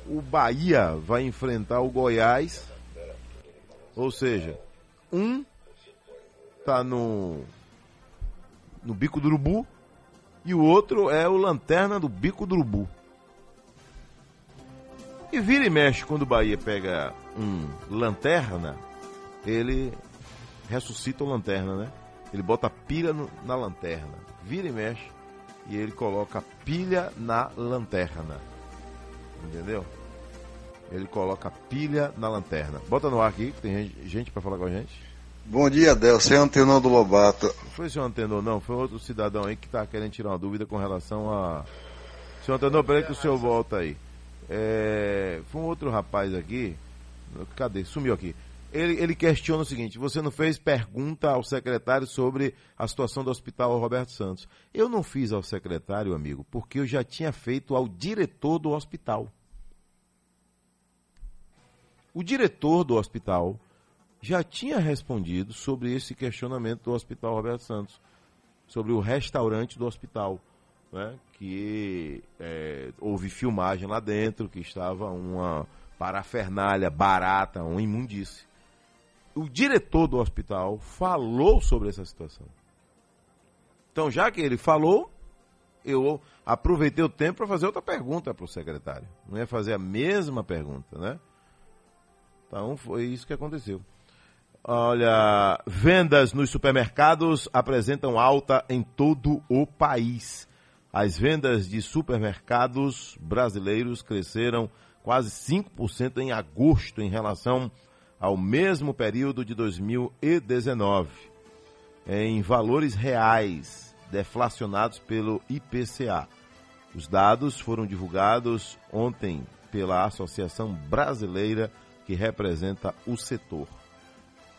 o Bahia vai enfrentar o Goiás. Ou seja, um tá no no bico do urubu e o outro é o lanterna do bico do urubu. E vira e mexe quando o Bahia pega um lanterna, ele ressuscita o lanterna, né? Ele bota pilha no, na lanterna. Vira e mexe e ele coloca pilha na lanterna. Entendeu? Ele coloca pilha na lanterna. Bota no ar aqui, que tem gente, gente para falar com a gente. Bom dia, Del. Você é Antenor do Lobato. Não foi o senhor Antenor, não. Foi outro cidadão aí que está querendo tirar uma dúvida com relação a. Senhor Antenor, peraí que o senhor volta aí. É... Foi um outro rapaz aqui. Cadê? Sumiu aqui. Ele, ele questiona o seguinte: você não fez pergunta ao secretário sobre a situação do hospital Roberto Santos. Eu não fiz ao secretário, amigo, porque eu já tinha feito ao diretor do hospital. O diretor do hospital já tinha respondido sobre esse questionamento do Hospital Roberto Santos, sobre o restaurante do hospital, né, que é, houve filmagem lá dentro, que estava uma parafernália barata, uma imundície. O diretor do hospital falou sobre essa situação. Então, já que ele falou, eu aproveitei o tempo para fazer outra pergunta para o secretário. Não ia fazer a mesma pergunta, né? Então, foi isso que aconteceu. Olha, vendas nos supermercados apresentam alta em todo o país. As vendas de supermercados brasileiros cresceram quase 5% em agosto em relação ao mesmo período de 2019. Em valores reais, deflacionados pelo IPCA. Os dados foram divulgados ontem pela Associação Brasileira que representa o setor.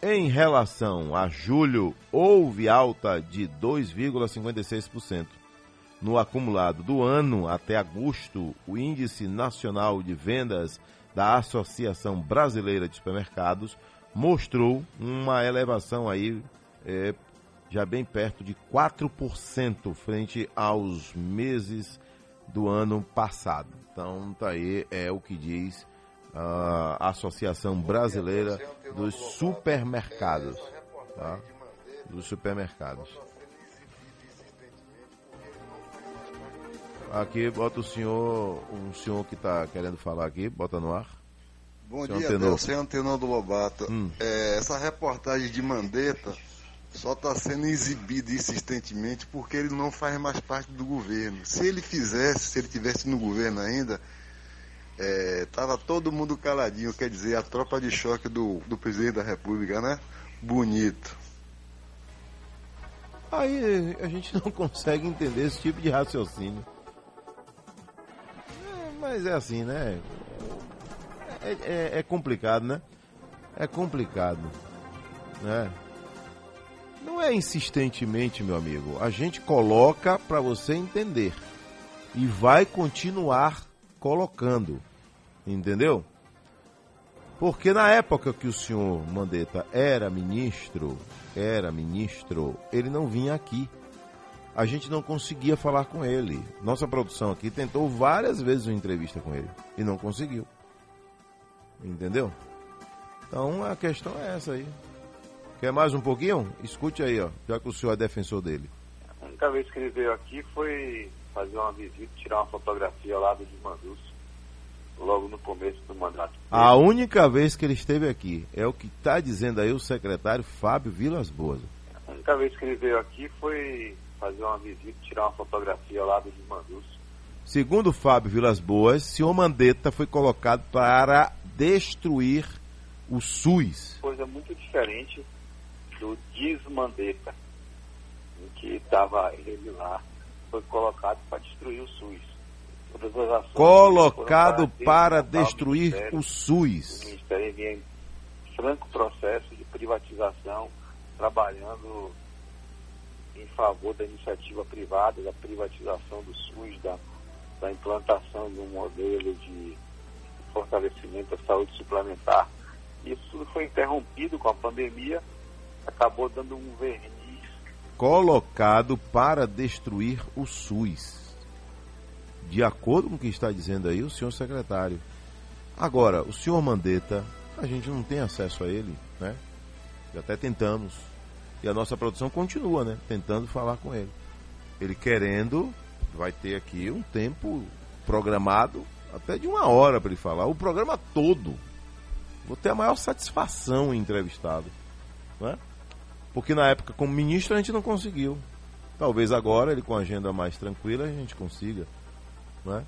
Em relação a julho, houve alta de 2,56%. No acumulado do ano até agosto, o Índice Nacional de Vendas da Associação Brasileira de Supermercados mostrou uma elevação aí é, já bem perto de 4% frente aos meses do ano passado. Então, tá aí é o que diz a Associação Brasileira dos Supermercados. Tá? Dos supermercados. Aqui, bota o senhor, um senhor que está querendo falar aqui, bota no ar. Bom senhor dia, Antenor. É Antenor do Lobato. Hum. É, essa reportagem de Mandetta só está sendo exibida insistentemente porque ele não faz mais parte do governo. Se ele fizesse, se ele tivesse no governo ainda, é, tava todo mundo caladinho, quer dizer, a tropa de choque do, do presidente da República, né? Bonito. Aí a gente não consegue entender esse tipo de raciocínio. Mas é assim, né? É, é, é, complicado, né? É complicado, né? Não é insistentemente, meu amigo. A gente coloca para você entender e vai continuar colocando. Entendeu? Porque na época que o senhor Mandetta era ministro, era ministro, ele não vinha aqui. A gente não conseguia falar com ele. Nossa produção aqui tentou várias vezes uma entrevista com ele e não conseguiu. Entendeu? Então a questão é essa aí. Quer mais um pouquinho? Escute aí, ó, já que o senhor é defensor dele. A única vez que ele veio aqui foi fazer uma visita, tirar uma fotografia lá do Desmandus, logo no começo do mandato. A única vez que ele esteve aqui, é o que está dizendo aí o secretário Fábio Vilas Boas. A única vez que ele veio aqui foi fazer uma visita, tirar uma fotografia lado de Mandus. Segundo Fábio Vilas Boas, senhor Mandetta foi colocado para destruir o SUS. Coisa muito diferente do desmandeta, em que estava ele lá, foi colocado para destruir o SUS. Colocado para o destruir Ministério. o SUS. O Ministério vinha em franco processo de privatização, trabalhando favor da iniciativa privada, da privatização do SUS, da, da implantação de um modelo de fortalecimento da saúde suplementar. Isso tudo foi interrompido com a pandemia, acabou dando um verniz. Colocado para destruir o SUS. De acordo com o que está dizendo aí o senhor secretário. Agora, o senhor Mandetta, a gente não tem acesso a ele, né? E até tentamos. E a nossa produção continua, né? Tentando falar com ele. Ele querendo, vai ter aqui um tempo programado, até de uma hora para ele falar. O programa todo. Vou ter a maior satisfação em entrevistá-lo. Né? Porque na época, como ministro, a gente não conseguiu. Talvez agora, ele com a agenda mais tranquila, a gente consiga. Né?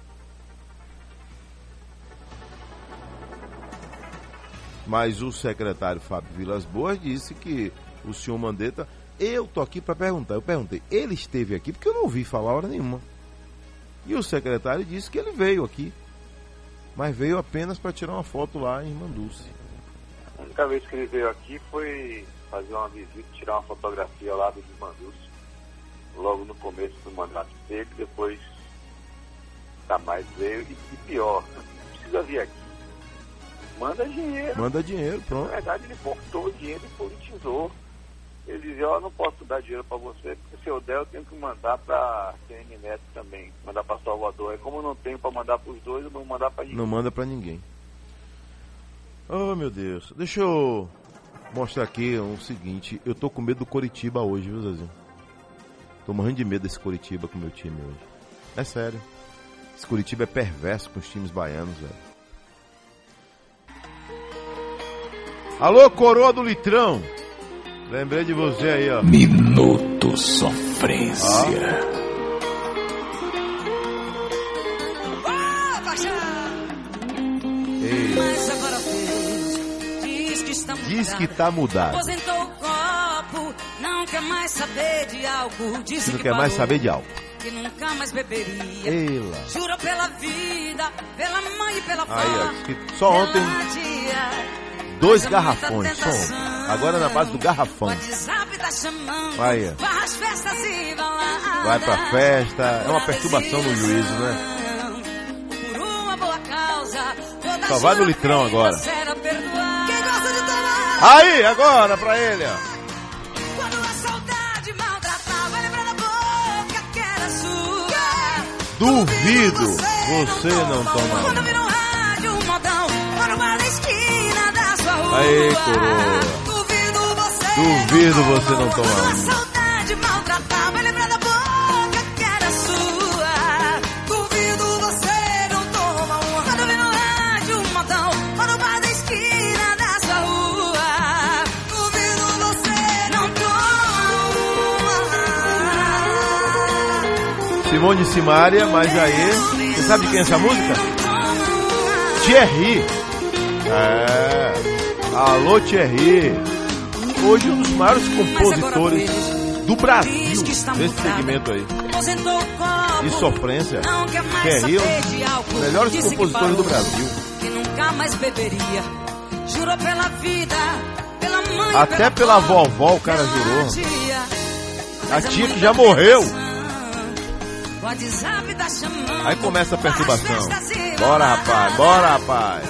Mas o secretário Fábio Vilas Boas disse que o senhor Mandetta. Eu tô aqui para perguntar. Eu perguntei, ele esteve aqui porque eu não ouvi falar hora nenhuma. E o secretário disse que ele veio aqui. Mas veio apenas para tirar uma foto lá em Manduce. A única vez que ele veio aqui foi fazer uma visita, tirar uma fotografia lado de Mandus, logo no começo do mandato dele, depois nunca mais veio. E, e pior, não precisa vir aqui. Manda dinheiro. Manda dinheiro, Na pronto. verdade, ele cortou o dinheiro e politizou. Ele dizia, ó, eu não posso dar dinheiro para você, porque se eu der, eu tenho que mandar para CN também, mandar para Salvador. Aí como eu não tenho para mandar para os dois, eu não vou mandar para ninguém. Não manda pra ninguém. Oh, meu Deus. Deixa eu mostrar aqui o seguinte. Eu tô com medo do Coritiba hoje, viu, Zezinho? Tô morrendo de medo desse Coritiba com o meu time hoje. É sério. Esse Coritiba é perverso com os times baianos, velho. Alô, coroa do litrão. Lembrei de você aí, ó. Minuto Sofrência. Fez, diz que está mudado. diz que tá mudado. Aposentou o copo, não quer mais saber de álcool. Disse Você não que quer mais saber de álcool. Que nunca mais beberia. Eila. Jurou pela vida, pela mãe e pela avó. Aí, ó, diz que só ontem pela tia. Dois garrafões, tentação. Agora na base do garrafão. Tá. Aí, ó. Vai às festas e baladas. Vai pra festa. É uma perturbação no juízo, né? Só vai no litrão agora. será perdoada. Quem gosta de tomar? Aí, agora pra ele, ó. Quando a saudade maltratar, Aí, coroa. Duvido você. Duvido você não tomar. saudade maltratar, vai lembrar da boca que era sua. Duvido você não toma uma. Quando vira um rádio, um modão, mora uma na esquina da sua rua. Duvido você não toma Simone Simaria, mas aí. Você sabe de quem é essa música? Thierry. É. Alô, Thierry. Hoje um dos maiores compositores do Brasil nesse segmento aí. De sofrência. Thierry é um dos melhores compositores do Brasil. Até pela vovó o cara jurou. A tia que já morreu. WhatsApp tá chamando. Aí começa a perturbação. As festas e Bora, rapaz, bora, rapaz.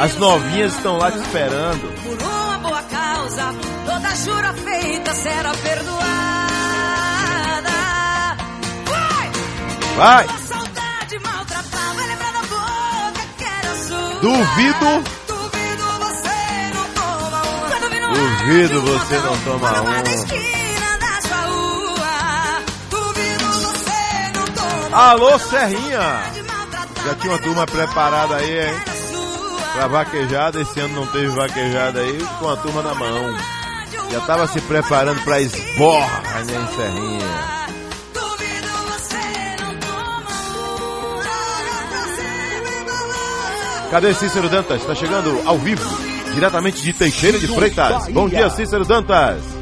As novinhas estão lá te esperando. Por uma boa causa, toda jura feita será perdoada. Vai! Vai. Duvido, Duvido você não toma um Alô, Serrinha! Já tinha uma turma preparada aí, hein? Pra vaquejada, esse ano não teve vaquejada aí, com a turma na mão. Já tava se preparando pra esborra, né, Serrinha? Cadê Cícero Dantas? Está chegando ao vivo, diretamente de Teixeira de Freitas. Bom dia, Cícero Dantas.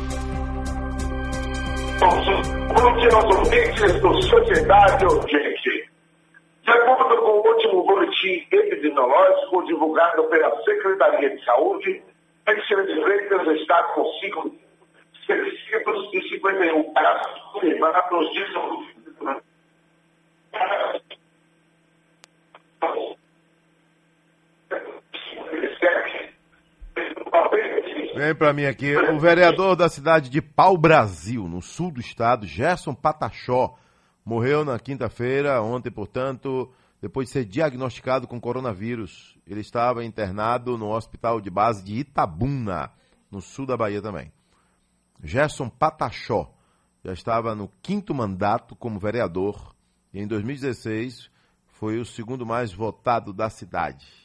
Dia aos ouvintes do Sociedade Urgente. De acordo com o último boletim epidemiológico divulgado pela Secretaria de Saúde, de Freitas está com 651 casos confirmados de saúde. Vem para mim aqui. O vereador da cidade de Pau Brasil, no sul do estado, Gerson Patachó, morreu na quinta-feira, ontem, portanto, depois de ser diagnosticado com coronavírus. Ele estava internado no hospital de base de Itabuna, no sul da Bahia também. Gerson Patachó já estava no quinto mandato como vereador e em 2016 foi o segundo mais votado da cidade.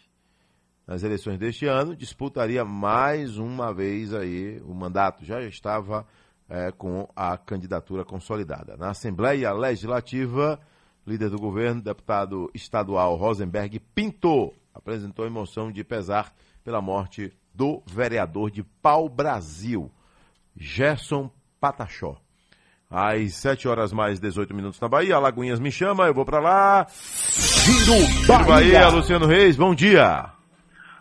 Nas eleições deste ano, disputaria mais uma vez aí o mandato, já estava é, com a candidatura consolidada. Na Assembleia Legislativa, líder do governo, deputado estadual Rosenberg Pinto, apresentou emoção de pesar pela morte do vereador de Pau Brasil, Gerson Patachó. Às 7 horas mais 18 minutos na Bahia, Lagoinhas me chama, eu vou para lá. Giro Bahia. Bahia, Luciano Reis, bom dia.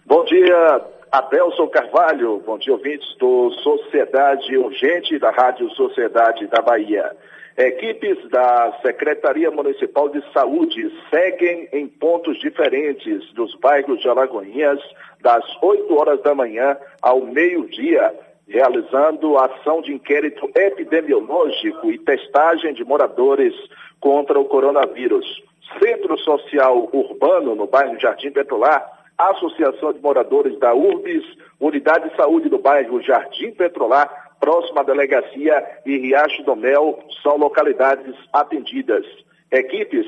Bom dia, Abelson Carvalho, bom dia ouvintes do Sociedade Urgente da Rádio Sociedade da Bahia. Equipes da Secretaria Municipal de Saúde seguem em pontos diferentes dos bairros de Alagoinhas, das 8 horas da manhã ao meio-dia, realizando ação de inquérito epidemiológico e testagem de moradores contra o coronavírus. Centro Social Urbano, no bairro Jardim Petrolar, Associação de Moradores da URBS, Unidade de Saúde do bairro Jardim Petrolar, próxima à delegacia e Riacho do Mel são localidades atendidas. Equipes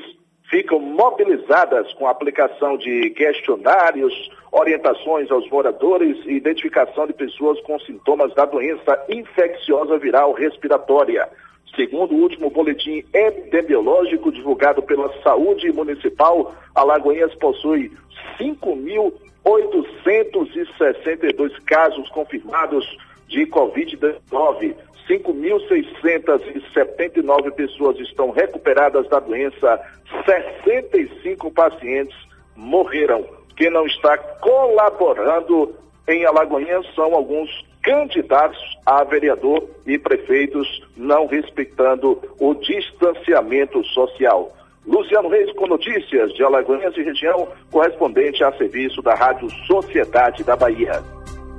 ficam mobilizadas com a aplicação de questionários, orientações aos moradores e identificação de pessoas com sintomas da doença infecciosa viral respiratória. Segundo o último boletim epidemiológico divulgado pela Saúde Municipal, Alagoinhas possui 5.862 casos confirmados de Covid-19. 5.679 pessoas estão recuperadas da doença, 65 pacientes morreram. Quem não está colaborando em Alagoinhas são alguns candidatos a vereador e prefeitos não respeitando o distanciamento social. Luciano Reis com notícias de Alagoinhas e região, correspondente a serviço da Rádio Sociedade da Bahia.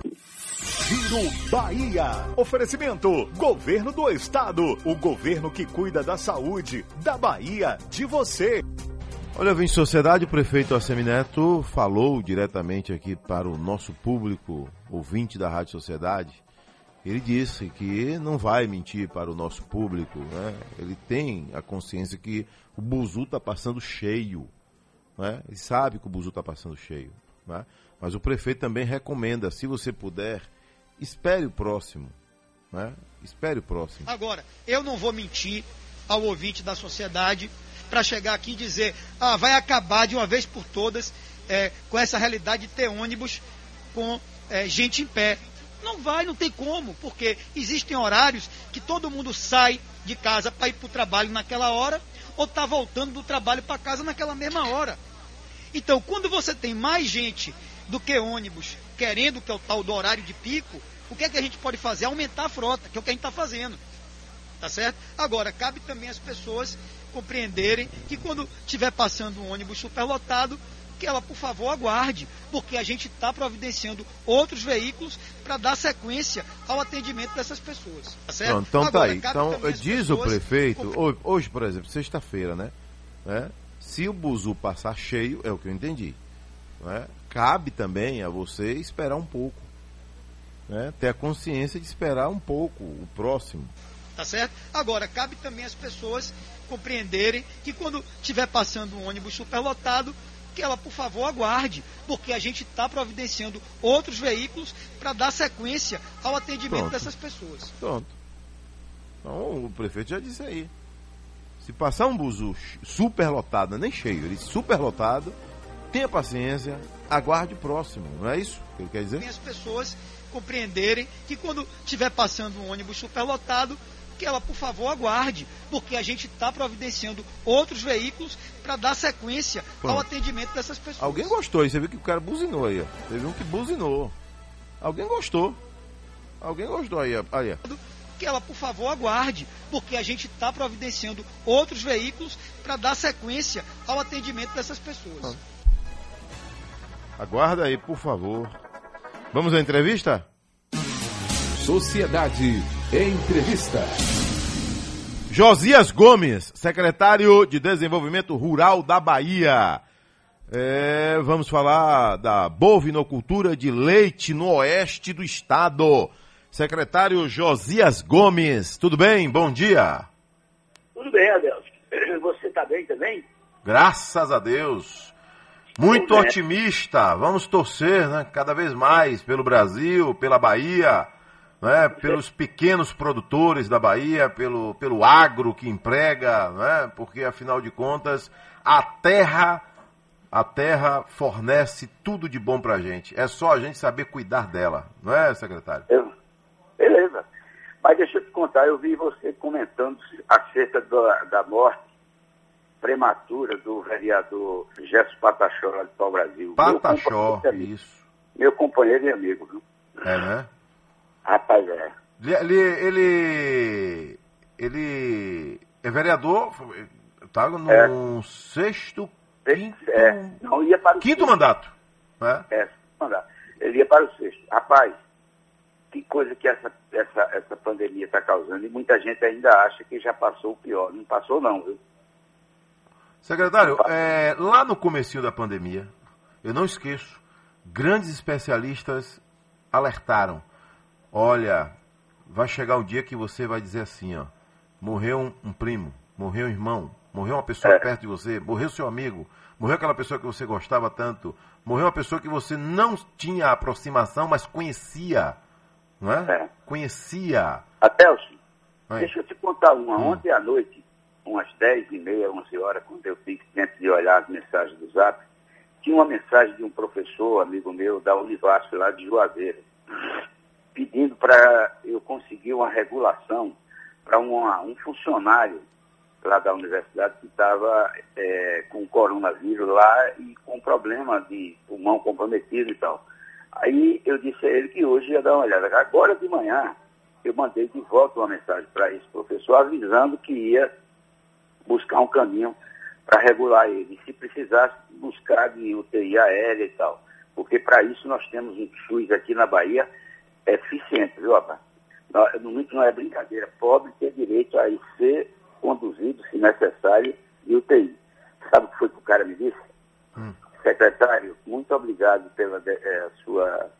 Giro Bahia. Oferecimento: Governo do Estado. O governo que cuida da saúde da Bahia, de você. Olha, em sociedade, o prefeito Assemineto falou diretamente aqui para o nosso público, ouvinte da Rádio Sociedade. Ele disse que não vai mentir para o nosso público, né? Ele tem a consciência que o buzu está passando cheio, né? Ele sabe que o buzu está passando cheio, né? Mas o prefeito também recomenda, se você puder, espere o próximo, né? Espere o próximo. Agora, eu não vou mentir ao ouvinte da sociedade para chegar aqui e dizer, ah, vai acabar de uma vez por todas é, com essa realidade de ter ônibus com é, gente em pé. Não vai, não tem como, porque existem horários que todo mundo sai de casa para ir para o trabalho naquela hora, ou está voltando do trabalho para casa naquela mesma hora. Então, quando você tem mais gente do que ônibus querendo que é o tal do horário de pico, o que é que a gente pode fazer? Aumentar a frota, que é o que a gente está fazendo. Tá certo? Agora, cabe também às pessoas compreenderem que quando estiver passando um ônibus superlotado, que ela, por favor, aguarde, porque a gente está providenciando outros veículos para dar sequência ao atendimento dessas pessoas. Tá certo? Pronto, então Agora, tá aí. Então, diz o prefeito, hoje, hoje, por exemplo, sexta-feira, né? né? Se o buzu passar cheio, é o que eu entendi. Né? Cabe também a você esperar um pouco. Né? Ter a consciência de esperar um pouco o próximo. Tá certo? Agora, cabe também às pessoas compreenderem que quando estiver passando um ônibus superlotado, que ela, por favor, aguarde, porque a gente está providenciando outros veículos para dar sequência ao atendimento Pronto. dessas pessoas. Pronto. Então, o prefeito já disse aí. Se passar um buzu super lotado, não é nem cheio, ele super lotado, tenha paciência, aguarde o próximo, não é isso que ele quer dizer? As pessoas compreenderem que quando estiver passando um ônibus superlotado, que ela, por favor, aguarde, porque a gente está providenciando outros veículos para dar sequência ao atendimento dessas pessoas. Alguém gostou, e você viu que o cara buzinou aí, ó. Teve um que buzinou. Alguém gostou. Alguém gostou aí, ó. aí. ó. Que ela, por favor, aguarde, porque a gente está providenciando outros veículos para dar sequência ao atendimento dessas pessoas. Aguarda aí, por favor. Vamos à entrevista? Sociedade Entrevista. Josias Gomes, secretário de Desenvolvimento Rural da Bahia. É, vamos falar da bovinocultura de leite no oeste do estado. Secretário Josias Gomes, tudo bem? Bom dia. Tudo bem, Adelso. Você está bem também? Graças a Deus. Muito otimista. Vamos torcer, né? Cada vez mais pelo Brasil, pela Bahia, né? Pelos pequenos produtores da Bahia, pelo, pelo agro que emprega, né? Porque afinal de contas, a terra, a terra fornece tudo de bom pra gente. É só a gente saber cuidar dela, não é, secretário? Beleza. Mas deixa eu te contar, eu vi você comentando acerca da, da morte prematura do vereador Gerson Patachó lá de Pau Brasil. Patachó, isso. Meu companheiro e amigo, viu? É, né? Rapaz, é. Ele, ele, ele é vereador, tá no É. sexto, quinto, É, não ia para o quinto mandato. Né? É, mandar. Ele ia para o sexto. Rapaz, que coisa que essa, essa, essa pandemia está causando. E muita gente ainda acha que já passou o pior. Não passou não, viu? Secretário, é, lá no comecinho da pandemia, eu não esqueço, grandes especialistas alertaram. Olha, vai chegar um dia que você vai dizer assim, ó, morreu um, um primo, morreu um irmão, morreu uma pessoa perto de você, morreu seu amigo, morreu aquela pessoa que você gostava tanto, morreu uma pessoa que você não tinha aproximação, mas conhecia, não é? Conhecia. Adelson, Oi. deixa eu te contar uma. Ontem à noite, umas 10 e meia, 11 horas, quando eu fiz tempo de olhar as mensagens do Zap, tinha uma mensagem de um professor, amigo meu, da Univasf lá de Juazeiro, pedindo para eu conseguir uma regulação para um funcionário lá da universidade que estava é, com coronavírus lá e com problema de pulmão comprometido e tal. Aí eu disse a ele que hoje ia dar uma olhada. Agora de manhã eu mandei de volta uma mensagem para esse professor avisando que ia buscar um caminho para regular ele. Se precisasse buscar de UTI aérea e tal. Porque para isso nós temos um SUS aqui na Bahia eficiente, viu, rapaz? Não, não- não é brincadeira. Pobre ter direito a ser conduzido, se necessário, de UTI. Sabe o que foi que o cara me disse? Secretário, muito obrigado pela eh, sua,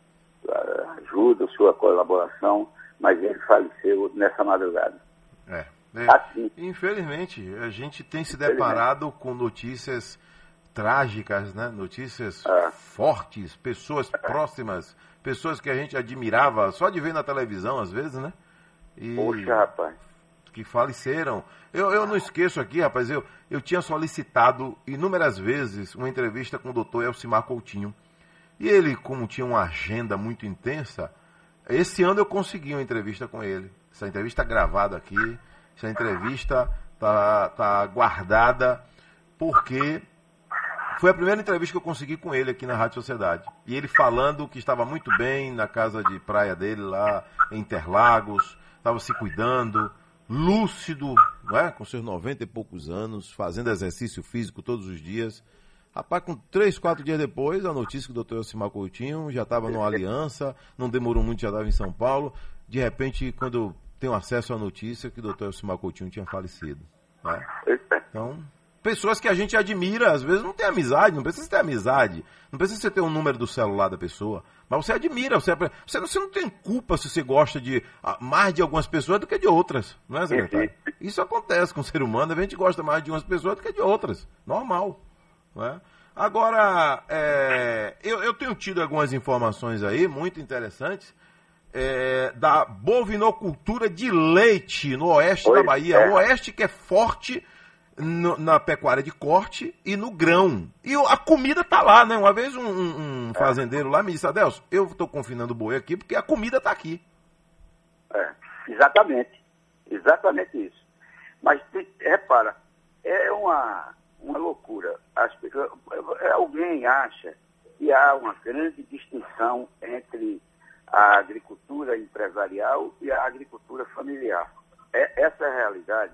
sua ajuda, sua colaboração, mas ele faleceu nessa madrugada. É. Assim. Infelizmente, a gente tem se deparado com notícias trágicas, né? Notícias Ah. fortes, pessoas próximas, pessoas que a gente admirava só de ver na televisão às vezes, né? E Poxa, rapaz. que faleceram. Eu, eu não esqueço aqui, rapaz, eu, eu tinha solicitado inúmeras vezes uma entrevista com o doutor Elcimar Coutinho. E ele, como tinha uma agenda muito intensa, esse ano eu consegui uma entrevista com ele. Essa entrevista gravada aqui, essa entrevista tá, tá guardada, porque foi a primeira entrevista que eu consegui com ele aqui na Rádio Sociedade. E ele falando que estava muito bem na casa de praia dele lá em Interlagos, estava se cuidando, lúcido, é? com seus 90 e poucos anos, fazendo exercício físico todos os dias. Rapaz, com três, quatro dias depois, a notícia que o doutor Elcimar Coutinho já estava numa aliança, não demorou muito, já estava em São Paulo. De repente, quando eu tenho acesso à notícia que o doutor Elcimar Coutinho tinha falecido. né? Então, pessoas que a gente admira, às vezes não tem amizade, não precisa ter amizade, não precisa você ter o número do celular da pessoa, mas você admira, você, você, não, você não tem culpa se você gosta de ah, mais de algumas pessoas do que de outras, não é, secretário? Isso acontece com o ser humano, a gente gosta mais de umas pessoas do que de outras, normal. Não é? Agora, é, eu, eu tenho tido algumas informações aí muito interessantes é, da bovinocultura de leite no oeste Pois da Bahia. é. O oeste que é forte no- na pecuária de corte e no grão. E a comida tá lá, né? Uma vez um, um- um fazendeiro lá me disse, Adelso, eu tô confinando o boi aqui porque a comida tá aqui. É, exatamente. Exatamente isso. Mas, repara, é uma, uma loucura. As pessoas- alguém acha que há uma grande distinção entre a agricultura empresarial e a agricultura familiar. É, essa é a realidade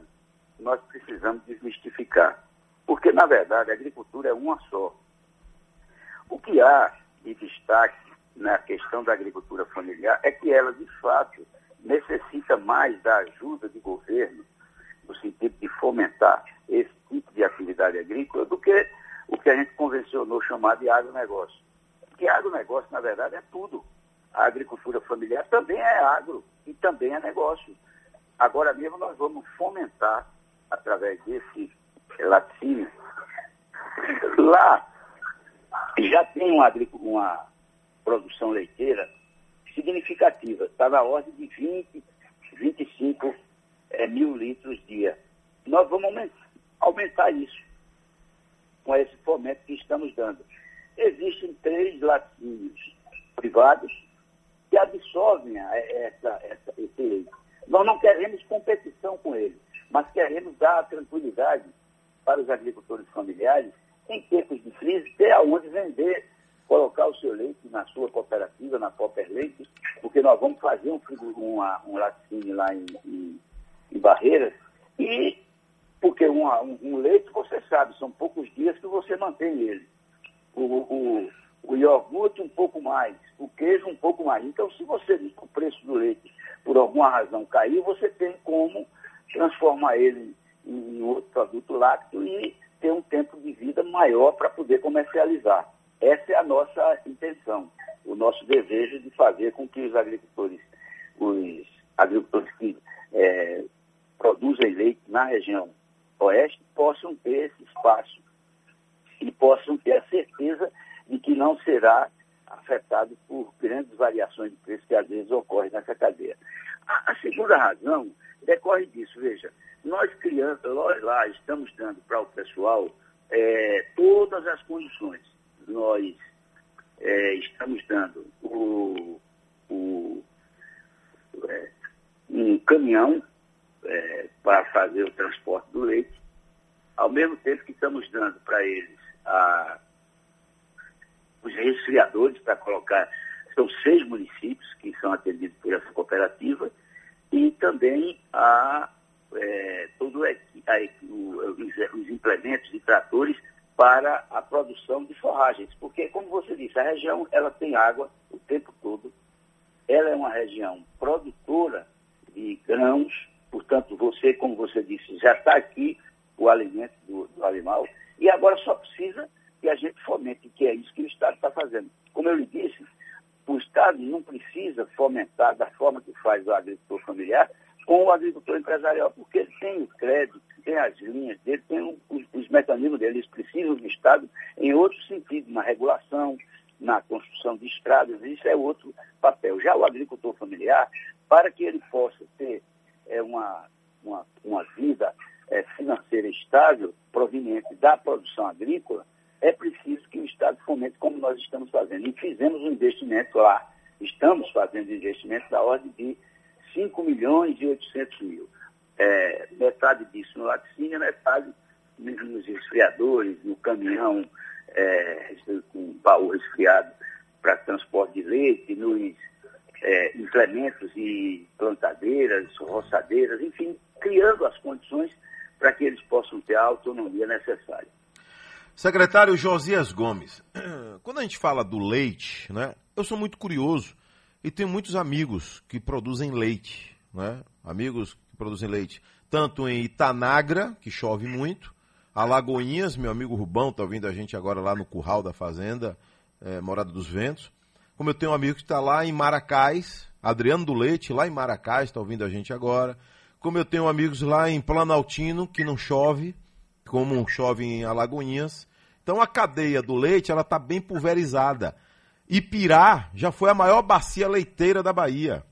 nós precisamos desmistificar. Porque, na verdade, a agricultura é uma só. O que há de destaque na questão da agricultura familiar é que ela, de fato, necessita mais da ajuda do governo, no sentido de fomentar esse tipo de atividade agrícola, do que o que a gente convencionou chamar de agronegócio. Porque agronegócio, na verdade, é tudo. A agricultura familiar também é agro e também é negócio. Agora mesmo nós vamos fomentar, através desse laticínio, lá já tem uma, uma produção leiteira significativa, está na ordem de 20, 25 eh, mil litros dia. Nós vamos aumen- aumentar isso com esse fomento que estamos dando. Existem três laticínios privados que absorvem essa, essa, esse leite. Nós não queremos competição com eles, mas queremos dar tranquilidade para os agricultores familiares em tempos de crise, ter aonde vender, colocar o seu leite na sua cooperativa, na Cooper Leite, porque nós vamos fazer um, uma- um laticínio lá em, em- em Barreiras, e porque uma- um, um leite, você sabe, são poucos dias que você mantém ele. O, o, o iogurte um pouco mais, o queijo um pouco mais. Então, se você o preço do leite, por alguma razão, caiu, você tem como transformar ele em outro produto lácteo e ter um tempo de vida maior para poder comercializar. Essa é a nossa intenção, o nosso desejo de fazer com que os agricultores, os agricultores que eh, produzem leite na região oeste, possam ter esse espaço e possam ter a certeza de que não será afetado por grandes variações de preço que às vezes ocorrem nessa cadeia. A, a segunda razão decorre disso, veja, nós criamos, nós lá estamos dando para o pessoal eh, todas as condições. Nós eh, estamos dando o, o, eh, um caminhão eh, para fazer o transporte do leite, ao mesmo tempo que estamos dando para eles a, os resfriadores para colocar, são seis municípios que são atendidos por essa cooperativa, e também a, eh, todo a, os, os implementos e tratores para a produção de forragens, porque como você disse, a região ela tem água o tempo todo, ela é uma região produtora de grãos, portanto você, como você disse, já está aqui o alimento do, do animal, e agora só precisa que a gente fomente, que é isso que o Estado está fazendo. Como eu lhe disse, o Estado não precisa fomentar da forma que faz o agricultor familiar com o agricultor empresarial, porque ele tem o crédito, tem as linhas dele, tem um- os, os mecanismos dele, eles precisam do Estado em outro sentido, na regulação, na construção de estradas, isso é outro papel. Já o agricultor familiar, para que ele possa ter é, uma, uma, uma vida é, financeira estável, proveniente da produção agrícola, é preciso que o Estado fomente como nós estamos fazendo. E fizemos um investimento lá, estamos fazendo investimento da ordem de 5 milhões e 800 mil. É, metade disso no laticínio, metade nos nos resfriadores, no caminhão é, com baú resfriado para transporte de leite, nos é, implementos e plantadeiras, roçadeiras, enfim, criando as condições para que eles possam ter a autonomia necessária. Secretário Josias Gomes, quando a gente fala do leite, né? Eu sou muito curioso e tenho muitos amigos que produzem leite, né? Amigos que produzem leite, tanto em Itanagra, que chove muito, Alagoinhas, meu amigo Rubão está ouvindo a gente agora lá no Curral da Fazenda, eh, Morada dos Ventos, como eu tenho um amigo que está lá em Maracás, Adriano do Leite, lá em Maracás, está ouvindo a gente agora, como eu tenho amigos lá em Planaltino, que não chove, como chove em Alagoinhas. Então a cadeia do leite ela está bem pulverizada. Ipirá já foi a maior bacia leiteira da Bahia,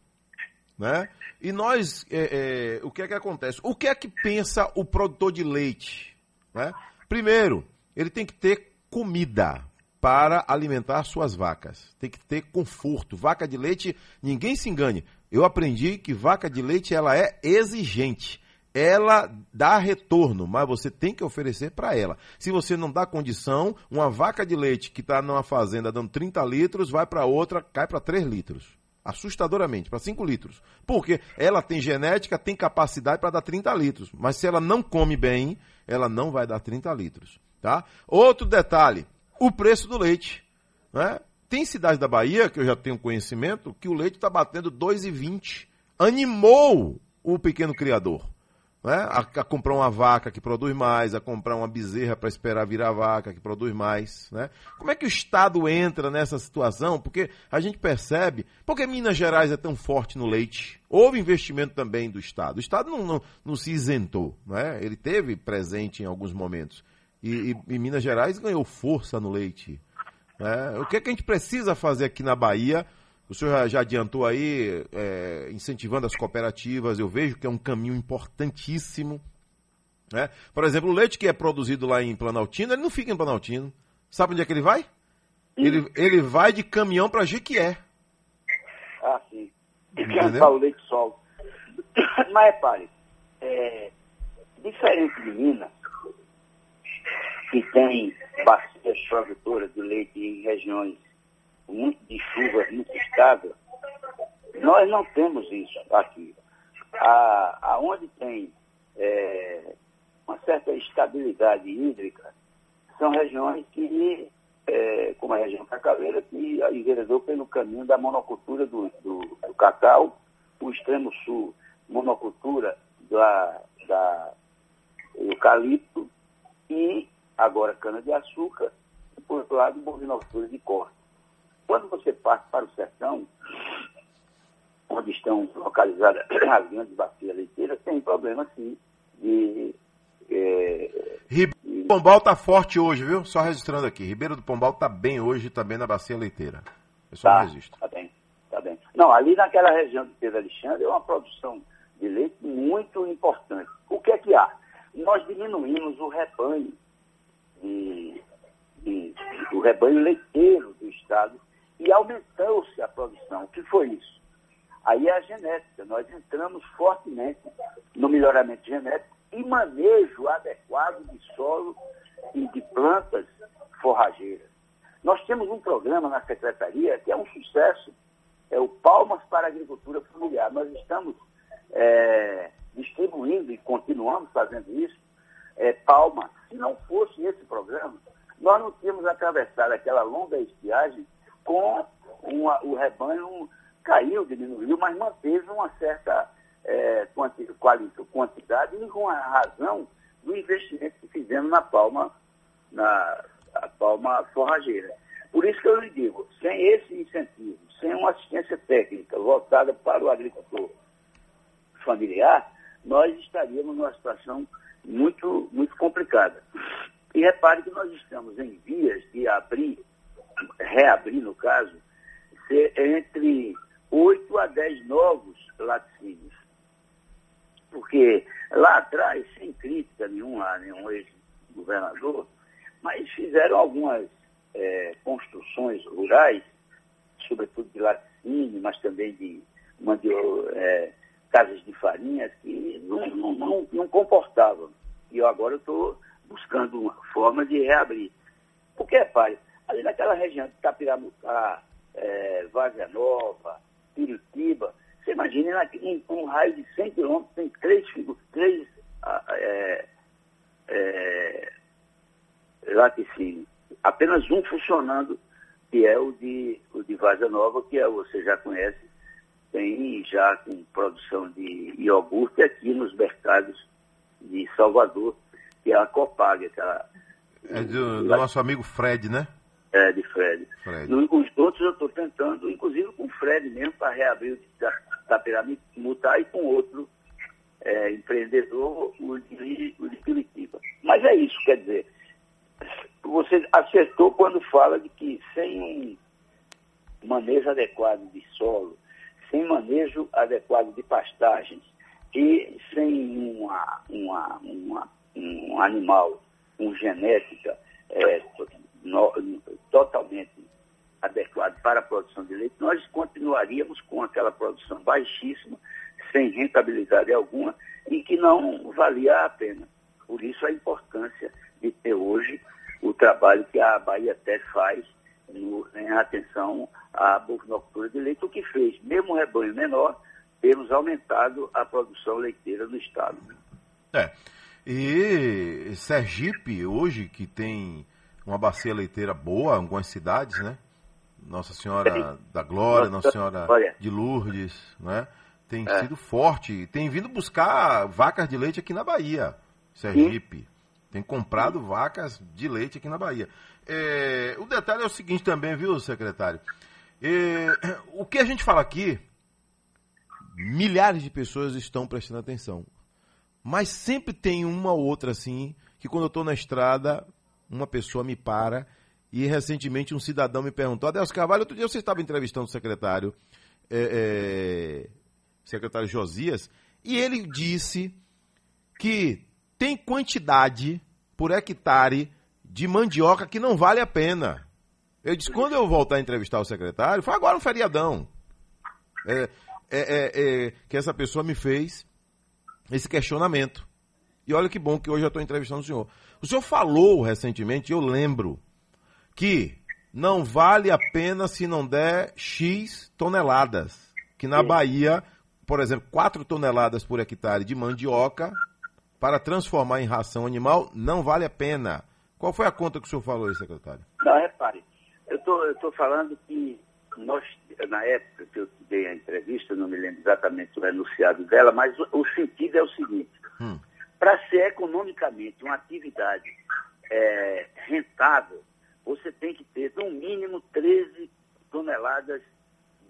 né? E nós, é, é, o que é que acontece? O que é que pensa o produtor de leite, Né? Primeiro, ele tem que ter comida para alimentar suas vacas. Tem que ter conforto. Vaca de leite, ninguém se engane. Eu aprendi que vaca de leite ela é exigente. Ela dá retorno, mas você tem que oferecer para ela. Se você não dá condição, uma vaca de leite que está numa fazenda dando 30 litros, vai para outra, cai para 3 litros assustadoramente, para 5 litros. Porque ela tem genética, tem capacidade para dar 30 litros. Mas se ela não come bem, ela não vai dar 30 litros. Tá? Outro detalhe, o preço do leite. Né? Tem cidades da Bahia, que eu já tenho conhecimento, que o leite está batendo 2,20. Animou o pequeno criador né? a, a, comprar uma vaca que produz mais, a comprar uma bezerra para esperar virar vaca que produz mais. Né? Como é que o Estado entra nessa situação? Porque a gente percebe, porque Minas Gerais é tão forte no leite, houve investimento também do Estado. O Estado não, não, não se isentou, né? ele teve presente em alguns momentos. E, e, e Minas Gerais ganhou força no leite. Né? O que, é que a gente precisa fazer aqui na Bahia o senhor já, adiantou aí, é, incentivando as cooperativas, eu vejo que é um caminho importantíssimo. Né? Por exemplo, o leite que é produzido lá em Planaltino, ele não fica em Planaltino. Sabe onde é que ele vai? Ele, ele vai de caminhão para Jequié. Ah, sim. Descansar o leite sol. Mas repare, é, diferente de Minas, que tem bacias produtoras de leite em regiões muito de chuva, muito estável. Nós não temos isso aqui. A, aonde tem é, uma certa estabilidade hídrica, são regiões que, é, como a região Cacaveira, que enveredou pelo caminho da monocultura do, do, do cacau, o extremo sul, monocultura da, da eucalipto e agora cana-de-açúcar, e por outro lado, bovinocultura de corte. Quando você parte para o sertão, onde estão localizadas as grandes bacias leiteiras, tem problema sim de. É, Ribeiro do Pombal está forte hoje, viu? Só registrando aqui. Ribeiro do Pombal está bem hoje também na bacia leiteira. Eu só tá, registro. Tá bem, tá bem. Não, ali naquela região de Pedro Alexandre é uma produção de leite muito importante. O que é que há? Nós diminuímos o rebanho de, de, o rebanho leiteiro do estado e aumentou-se a produção. O que foi isso? Aí é a genética. Nós entramos fortemente no melhoramento genético e manejo adequado de solo e de plantas forrageiras. Nós temos um programa na Secretaria que é um sucesso, é o Palmas para a Agricultura Familiar. Nós estamos é, distribuindo e continuamos fazendo isso, é, palma. Se não fosse esse programa, nós não tínhamos atravessado aquela longa estiagem com uma, o rebanho caiu, diminuiu, mas manteve uma certa é, quanti, quantidade e com a razão do investimento que fizemos na palma, na palma forrageira. Por isso que eu lhe digo, sem esse incentivo, sem uma assistência técnica voltada para o agricultor familiar, nós estaríamos numa situação muito, muito complicada. E repare que nós estamos em vias de abrir reabrir, no caso, ser entre 8 a 10 novos laticínios. Porque lá atrás, sem crítica nenhuma a nenhum ex-governador, mas fizeram algumas é, construções rurais, sobretudo de laticínio, mas também de, uma de é, casas de farinhas, que não, não, não, não comportavam. E eu agora estou buscando uma forma de reabrir. Porque, pai, ali naquela região de Tapiramutá, é, Nova, Piritiba, você imagina em um raio de 100 quilômetros tem três, três é, é, laticínios. Apenas um funcionando, que é o de, o de Nova, que é, você já conhece, tem já com produção de iogurte aqui nos mercados de Salvador, que é a Copag, aquela. É do, do nosso amigo Fred, né? É, de Fred. Fred. No, os outros eu estou tentando, inclusive com o Fred mesmo, para reabrir o da, da Piramutar e com outro é, empreendedor, o de, o de Curitiba. Mas é isso, quer dizer, você acertou quando fala de que sem um manejo adequado de solo, sem manejo adequado de pastagens e sem uma, uma, uma um animal com genética é, no, totalmente adequada para a produção de leite, nós continuaríamos com aquela produção baixíssima, sem rentabilidade alguma, e que não valia a pena. Por isso a importância de ter hoje o trabalho que a Bahia Té faz no, em atenção à bovinocultura de leite, o que fez, mesmo um rebanho menor, termos aumentado a produção leiteira no estado. É. E Sergipe, hoje, que tem uma bacia leiteira boa, algumas cidades, né? Nossa Senhora da Glória, Nossa Senhora de Lourdes, né? Tem é. sido forte, tem vindo buscar vacas de leite aqui na Bahia, Sergipe. Sim. Tem comprado Sim. vacas de leite aqui na Bahia. É, o detalhe é o seguinte também, viu, secretário? É, o que a gente fala aqui, milhares de pessoas estão prestando atenção. Mas sempre tem uma ou outra assim, que quando eu estou na estrada, uma pessoa me para e recentemente um cidadão me perguntou, Adelso Carvalho, outro dia você estava entrevistando o secretário, é, é, secretário Josias, e ele disse que tem quantidade por hectare de mandioca que não vale a pena. Eu disse, quando eu voltar a entrevistar o secretário, foi agora um feriadão. É, é, é, é que essa pessoa me fez esse questionamento. E olha que bom que hoje eu estou entrevistando o senhor. O senhor falou recentemente, eu lembro, que não vale a pena se não der X toneladas. Que na Sim. Bahia, por exemplo, 4 toneladas por hectare de mandioca para transformar em ração animal não vale a pena. Qual foi a conta que o senhor falou aí, secretário? Não, repare, eu estou falando que nós, na época que eu dei a entrevista, não me lembro exatamente o enunciado dela, mas o, o sentido é o seguinte: hum. Para ser economicamente uma atividade é, rentável, você tem que ter no mínimo 13 toneladas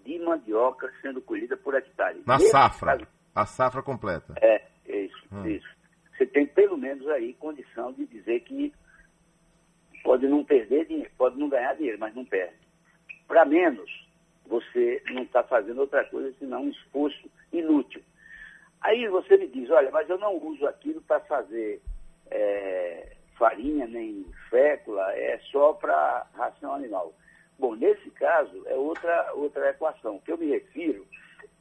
de mandioca sendo colhida por hectare. Na safra, caso, a safra completa. É, isso, hum. isso. Você tem pelo menos aí condição de dizer que pode não perder dinheiro, pode não ganhar dinheiro, mas não perde para menos, você não está fazendo outra coisa senão um esforço inútil. Aí você me diz, olha, mas eu não uso aquilo para fazer é, farinha nem fécula, é só para ração animal. Bom, nesse caso é outra, outra equação. O que eu me refiro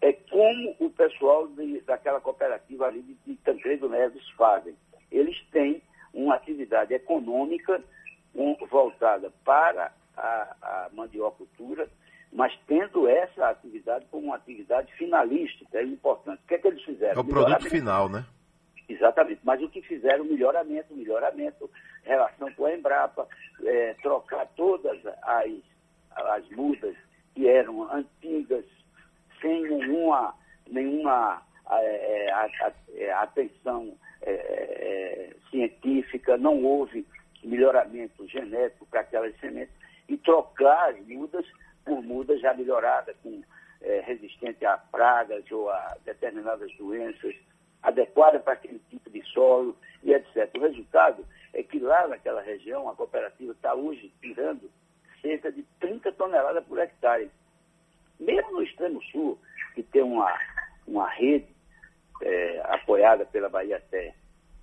é como o pessoal de, daquela cooperativa ali de, de Tancredo Neves fazem. Eles têm uma atividade econômica um, voltada para a, a mandiocultura, mas tendo essa atividade como uma atividade finalística, é importante. O que é que eles fizeram? É o produto final, né? Exatamente, mas o que fizeram? Melhoramento, melhoramento, relação com a Embrapa, é, trocar todas as, as mudas que eram antigas, sem nenhuma, nenhuma é, é, atenção é, é, científica, não houve melhoramento genético para aquelas sementes e trocar as mudas por mudas já melhoradas, com é, resistente a pragas ou a determinadas doenças, adequada para aquele tipo de solo e etc. O resultado é que lá naquela região a cooperativa está hoje tirando cerca de 30 toneladas por hectare. Mesmo no extremo sul, que tem uma, uma rede é, apoiada pela Bahia Terra,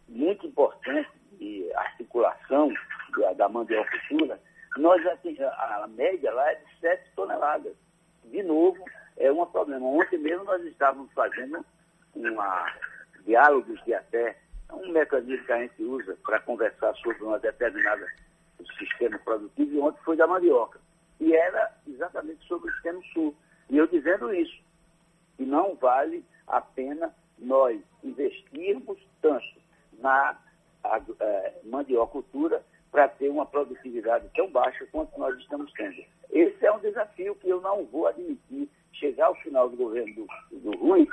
muito importante de articulação da, da nós a, a média lá é de 7 toneladas. De novo, é um problema. Ontem mesmo nós estávamos fazendo uma diálogos de até um mecanismo que a gente usa para conversar sobre uma determinada sistema produtivo, e ontem foi da mandioca. E era exatamente sobre o sistema sul. E eu dizendo isso, que não vale a pena nós investirmos tanto na a, a, eh, mandiocultura para ter uma produtividade tão baixa quanto nós estamos tendo. Esse é um desafio que eu não vou admitir chegar ao final do governo do, do Rui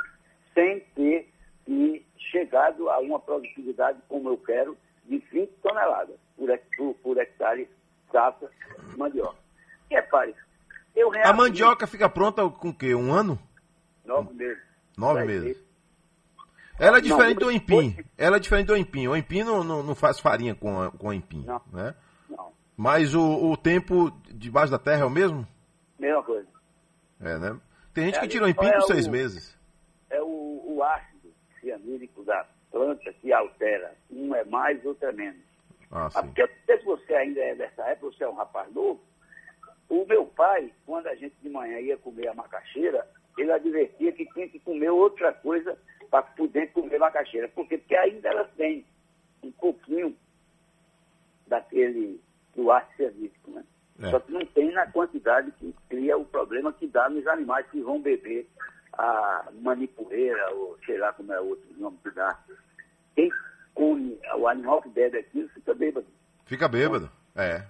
sem ter e chegado a uma produtividade como eu quero de 20 toneladas por, por, por hectare safra de mandioca. E é, pai, eu A mandioca fica pronta com o quê? Um ano? Nove meses. Nove meses. Ela é diferente não, do empim. Ela é diferente do empim. O empim não, não, não faz farinha com, com empim. Não. Né? não. Mas o, o tempo debaixo da terra é o mesmo? Mesma coisa. É, né? Tem gente é, que tira o empim é por seis o, meses. É o, o ácido cianídrico da planta que altera. Um é mais, outro é menos. Ah, Ah, Porque não sei se você ainda é dessa época, você é um rapaz novo. O meu pai, quando a gente de manhã ia comer a macaxeira, ele advertia que tinha que comer outra coisa para poder comer macaxeira. Por quê? Porque ainda ela tem um pouquinho daquele do ácido cervítico, né? É. Só que não tem na quantidade que cria o problema que dá nos animais que vão beber a manipuleira, ou sei lá como é outro nome que dá. Quem come, o animal que bebe aquilo fica bêbado. Fica bêbado. É.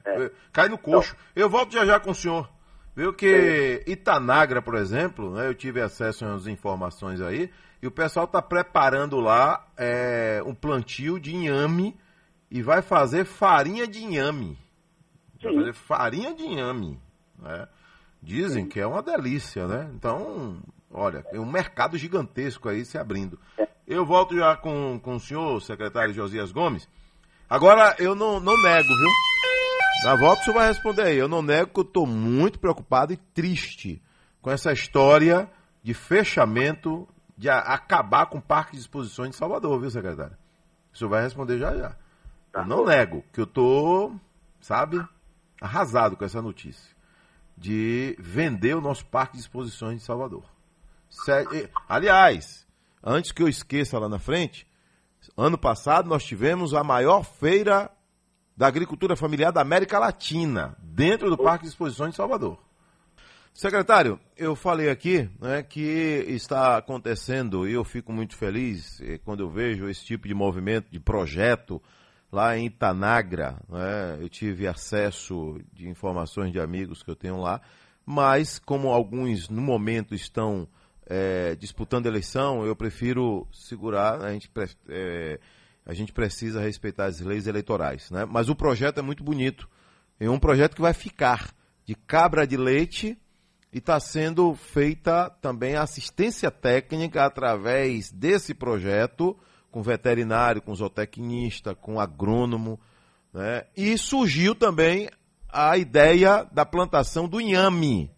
Cai no coxo. Eu volto já já com o senhor. Viu que Itanagra, por exemplo, né, eu tive acesso às informações aí, e o pessoal está preparando lá é, um plantio de inhame e vai fazer farinha de inhame. Vai fazer farinha de inhame. né? Dizem que é uma delícia, né? Então, olha, é um mercado gigantesco aí se abrindo. Eu volto já com, com o senhor, secretário Josias Gomes. Agora, eu não, não nego, viu? Na volta o senhor vai responder aí. Eu não nego que eu estou muito preocupado e triste com essa história de fechamento, de acabar com o Parque de Exposições de Salvador, viu, secretário? O senhor vai responder já já. Eu não nego que eu tô, sabe, arrasado com essa notícia de vender o nosso Parque de Exposições de Salvador. Aliás, antes que eu esqueça lá na frente, ano passado nós tivemos a maior feira da agricultura familiar da América Latina, dentro do Parque de Exposições de Salvador. Secretário, eu falei aqui né, que está acontecendo e eu fico muito feliz eh, quando eu vejo esse tipo de movimento, de projeto lá em Itanagra. né, eu tive acesso de informações de amigos que eu tenho lá, mas como alguns no momento estão eh, disputando eleição, eu prefiro segurar. A gente, eh, a gente precisa respeitar as leis eleitorais. Né? Mas o projeto é muito bonito. É um projeto que vai ficar de cabra de leite e está sendo feita também assistência técnica através desse projeto, com veterinário, com zootecnista, com agrônomo. Né? E surgiu também a ideia da plantação do inhame.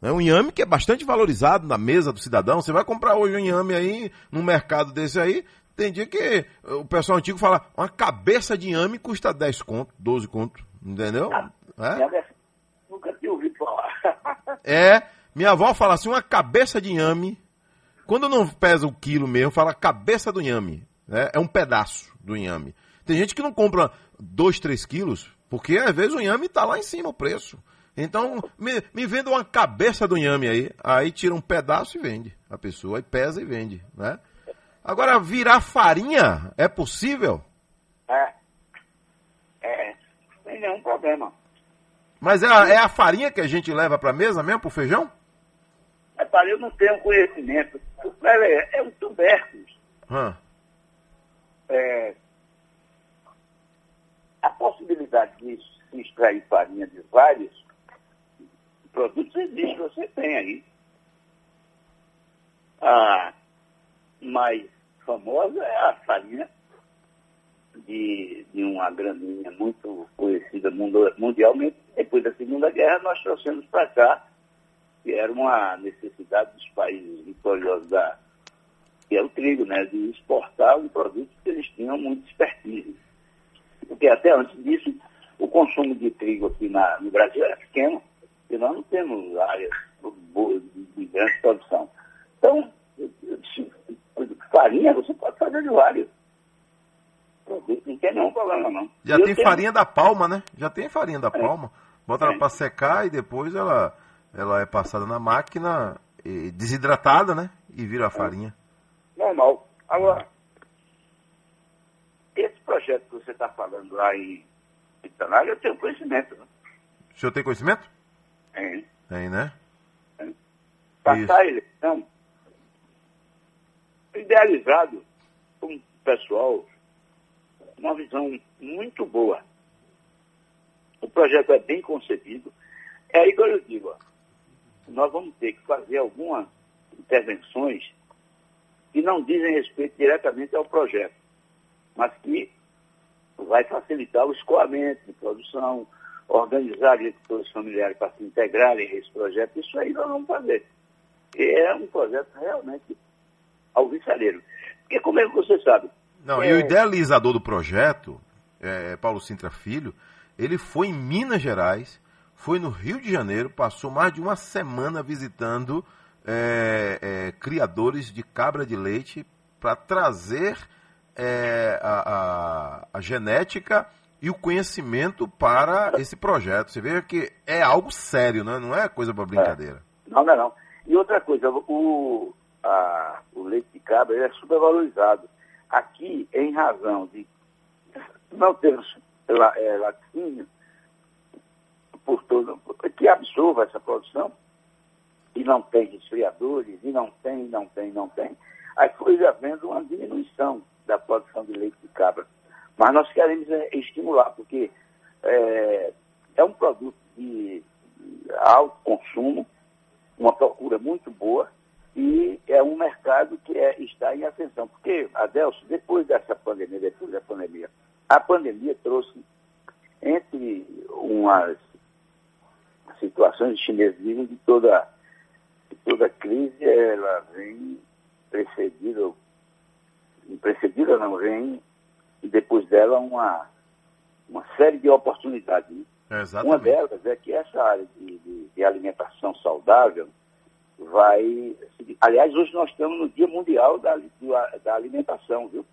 Né? Um inhame que é bastante valorizado na mesa do cidadão. Você vai comprar hoje um inhame aí, num mercado desse aí, tem dia que o pessoal antigo fala, uma cabeça de inhame custa 10 conto, 12 conto, entendeu? É? Nunca tinha ouvido falar. É, minha avó fala assim, uma cabeça de inhame, quando não pesa o quilo mesmo, fala cabeça do inhame, né? é um pedaço do inhame. Tem gente que não compra 2, 3 quilos, porque às vezes o inhame está lá em cima o preço. Então, me, me venda uma cabeça do inhame aí, aí tira um pedaço e vende a pessoa, aí pesa e vende, né? Agora, virar farinha é possível? É. É. Sem nenhum problema. Mas é a, é a farinha que a gente leva para mesa mesmo, pro feijão? Mas para eu não tenho conhecimento. É, é um tubérculo. Hã. É, a possibilidade de se extrair farinha de vários produtos existe, você tem aí. A mais famosa é a farinha de, de uma graminha muito conhecida mundialmente. Depois da Segunda Guerra, nós trouxemos para cá, que era uma necessidade dos países vitoriosos da, que é o trigo, né, de exportar um produto que eles tinham muito expertise. Porque até antes disso, o consumo de trigo aqui na- no Brasil era pequeno, e nós não temos áreas de, de grande produção. Então, farinha você pode fazer de vários não tem nenhum problema não. Já eu tem tenho- farinha da palma, né? Já tem farinha da palma. Bota ela É. pra secar e depois ela, ela é passada na máquina, desidratada, né? E vira a farinha. normal. Agora, esse projeto que você está falando lá em Itanária, eu tenho conhecimento. Né? O senhor tem conhecimento? Tem. Tem, né? Passar a eleição idealizado com o pessoal, uma visão muito boa. O projeto é bem concebido. É aí que eu digo, ó, nós vamos ter que fazer algumas intervenções que não dizem respeito diretamente ao projeto, mas que vai facilitar o escoamento de produção, organizar agricultores familiares para se integrarem a esse projeto. Isso aí nós vamos fazer. É um projeto realmente alvissareiro. Porque como é que você sabe? Não, É. e o idealizador do projeto, é, Paulo Sintra Filho, ele foi em Minas Gerais, foi no Rio de Janeiro, passou mais de uma semana visitando é, é, criadores de cabra de leite para trazer é, a, a, a, genética e o conhecimento para esse projeto. Você vê que é algo sério, né? não é coisa para brincadeira. Não, não é não. E outra coisa, o, a, o leite de cabra é supervalorizado. Aqui, em razão de não ter é, laticínio, por todo, que absorva essa produção, e não tem resfriadores, e não tem, não tem, não tem, aí foi havendo uma diminuição da produção de leite de cabra. Mas nós queremos é, estimular, porque é, é um produto de alto consumo, uma procura muito boa, e é um mercado que é, está em ascensão. Porque, Adelso, depois dessa pandemia, depois da pandemia, a pandemia trouxe, entre umas situações vivem de toda, de toda crise, ela vem precedida, precedida não, vem e depois dela uma, uma série de oportunidades. Né? É, uma delas é que essa área de, de, de alimentação saudável vai. Aliás, hoje nós estamos no Dia Mundial da, da Alimentação, viu?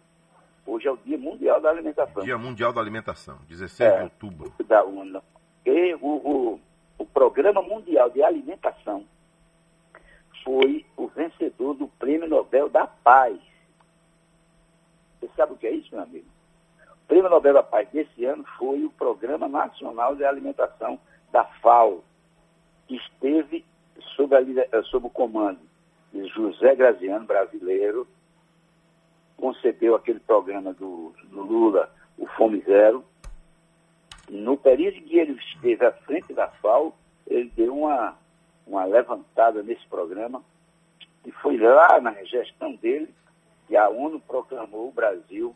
Hoje é o Dia Mundial da Alimentação. Dia Mundial da Alimentação, 16 É. de outubro. Da UNA. E o, o, o Programa Mundial de Alimentação foi o vencedor do Prêmio Nobel da Paz. Você sabe o que é isso, meu amigo? O Prêmio Nobel da Paz desse ano foi o Programa Nacional de Alimentação da FAO, que esteve sob, a eh, sob o comando de José Graziano, brasileiro, concebeu aquele programa do, do Lula, o Fome Zero. No período em que ele esteve à frente da FAO, ele deu uma, uma levantada nesse programa e foi lá na gestão dele que a ONU proclamou o Brasil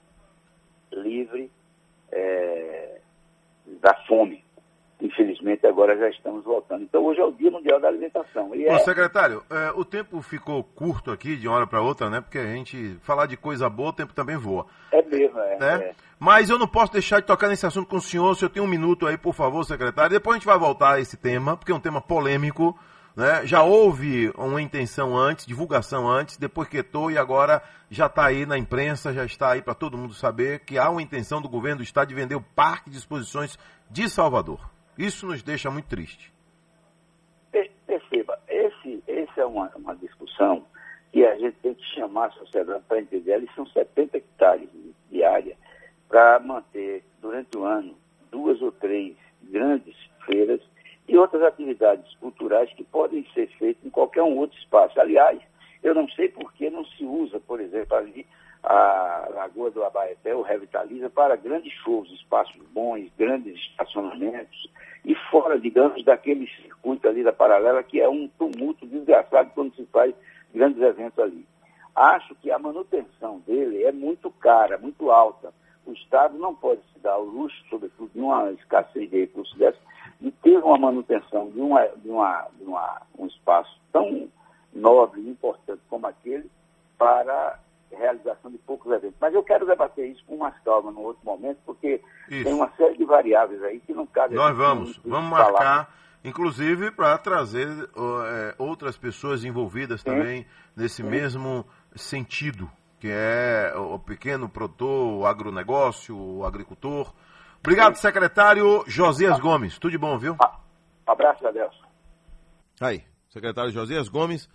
livre eh, da fome. Infelizmente, agora já estamos voltando. Então, hoje é o Dia Mundial da Alimentação. E Ô, é, secretário, é, o tempo ficou curto aqui de uma hora para outra, né? Porque a gente falar de coisa boa, o tempo também voa. é mesmo, é. né? é. Mas eu não posso deixar de tocar nesse assunto com o senhor. Se eu tenho um minuto aí, por favor, secretário. Depois a gente vai voltar a esse tema, porque é um tema polêmico. Né? Já houve uma intenção antes, divulgação antes, depois quietou e agora já está aí na imprensa, já está aí para todo mundo saber que há uma intenção do governo do estado de vender o Parque de Exposições de Salvador. Isso nos deixa muito triste. Per- Perceba, esse, esse é uma, uma discussão que a gente tem que chamar a sociedade para entender. Eles são 70 hectares de área para manter, durante o ano, duas ou três grandes feiras e outras atividades culturais que podem ser feitas em qualquer um outro espaço. Aliás, eu não sei por que não se usa, por exemplo, ali a Lagoa do Abaeté, o Revitaliza, para grandes shows, espaços bons, grandes estacionamentos, e fora, digamos, daquele circuito ali da paralela, que é um tumulto desgraçado quando se faz grandes eventos ali. Acho que a manutenção dele é muito cara, muito alta. O Estado não pode se dar o luxo, sobretudo de uma escassez de recursos dessa, de ter uma manutenção de, uma, de, uma, de uma, um espaço tão nobre e importante como aquele para realização de poucos eventos. Mas eu quero debater isso com mais calma num outro momento, porque Isso. tem uma série de variáveis aí que não cabe a Nós vamos, vamos falar. marcar, inclusive para trazer é, outras pessoas envolvidas também nesse mesmo sentido, que é o pequeno produtor, o agronegócio, o agricultor. Obrigado, secretário Josias Gomes. Tudo de bom, viu? Abraço, Adelson. Aí, secretário Josias Gomes,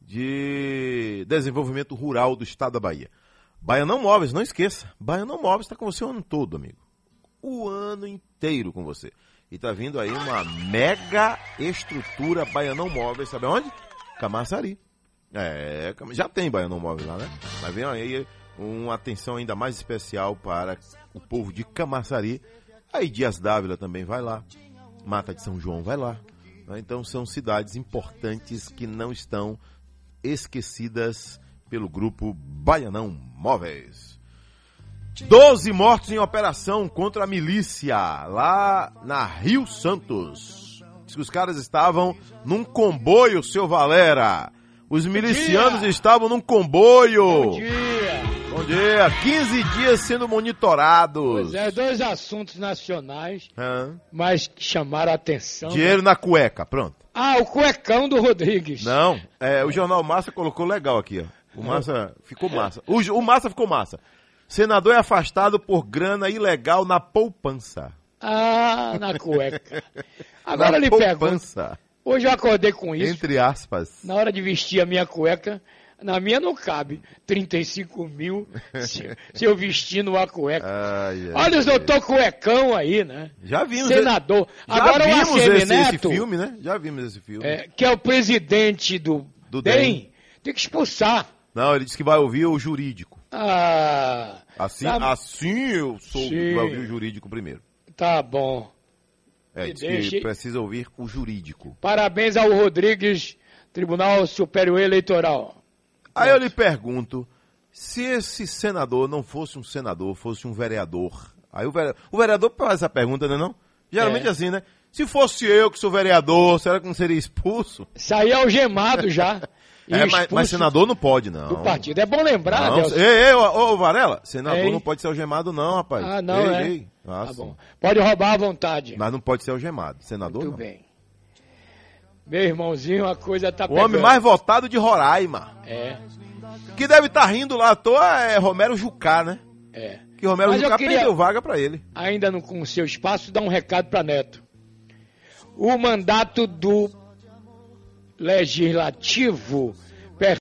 de Desenvolvimento Rural do Estado da Bahia. Baianão Móveis, não esqueça. Baianão Móveis está com você o ano todo, amigo. O ano inteiro com você. E tá vindo aí uma mega estrutura Baianão Móveis, sabe onde? Camaçari. É, já tem Baianão Móveis lá, né? Mas vem aí uma atenção ainda mais especial para o povo de Camaçari. Aí Dias Dávila também vai lá. Mata de São João vai lá. né? Então são cidades importantes que não estão esquecidas pelo grupo Baianão Móveis. Doze mortos em operação contra a milícia lá na Rio Santos. Diz que os caras estavam num comboio, seu Valera. Os milicianos estavam num comboio. Bom dia. Bom Bom dia. 15 dias sendo monitorados. Pois é, dois assuntos nacionais, mas que chamaram a atenção. Dinheiro na cueca, pronto. Ah, o cuecão do Rodrigues. Não, é, o Jornal Massa colocou legal aqui, ó. O Massa ficou massa. O, o Massa ficou massa. Senador é afastado por grana ilegal na poupança. Ah, na cueca. Agora na pergunto. poupança. Hoje eu acordei com isso. Entre aspas. Na hora de vestir a minha cueca, na minha não cabe 35 mil se, se eu vestir numa cueca. Ai, ai, Olha os doutor cuecão aí, né? Já vimos. Senador. Já Agora o vimos ACM esse, esse Neto, filme, né? Já vimos esse filme. é, que é o presidente do, Do DEM, DEM. tem que expulsar. Não, ele disse que vai ouvir o jurídico. Ah, Assim, Tá- assim eu sou Sim. que vai ouvir o jurídico primeiro. tá bom. É, Me disse deixe- que precisa ouvir o jurídico. Parabéns ao Rodrigues, Tribunal Superior Eleitoral. Aí eu lhe pergunto, se esse senador não fosse um senador, fosse um vereador. Aí o vereador, o vereador faz essa pergunta, né não? Geralmente É. assim, né? Se fosse eu que sou vereador, será que não seria expulso? Saiu algemado já. É, mas, mas senador não pode, não. do partido. É bom lembrar, Não, ei, ei, ô, ô, Varela, senador Ei. não pode ser algemado não, rapaz. Ah, não, ei, é? ei. Ah, Tá bom. Pode roubar à vontade. Mas não pode ser algemado. Senador Muito não. bem. Meu irmãozinho, a coisa tá O homem pegando. mais votado de Roraima. É, Que deve estar rindo lá à toa é Romero Jucá, né? é. Que Romero Mas Jucá queria- perdeu vaga pra ele. Ainda no, com o seu espaço, dar um recado para Neto. O mandato do Legislativo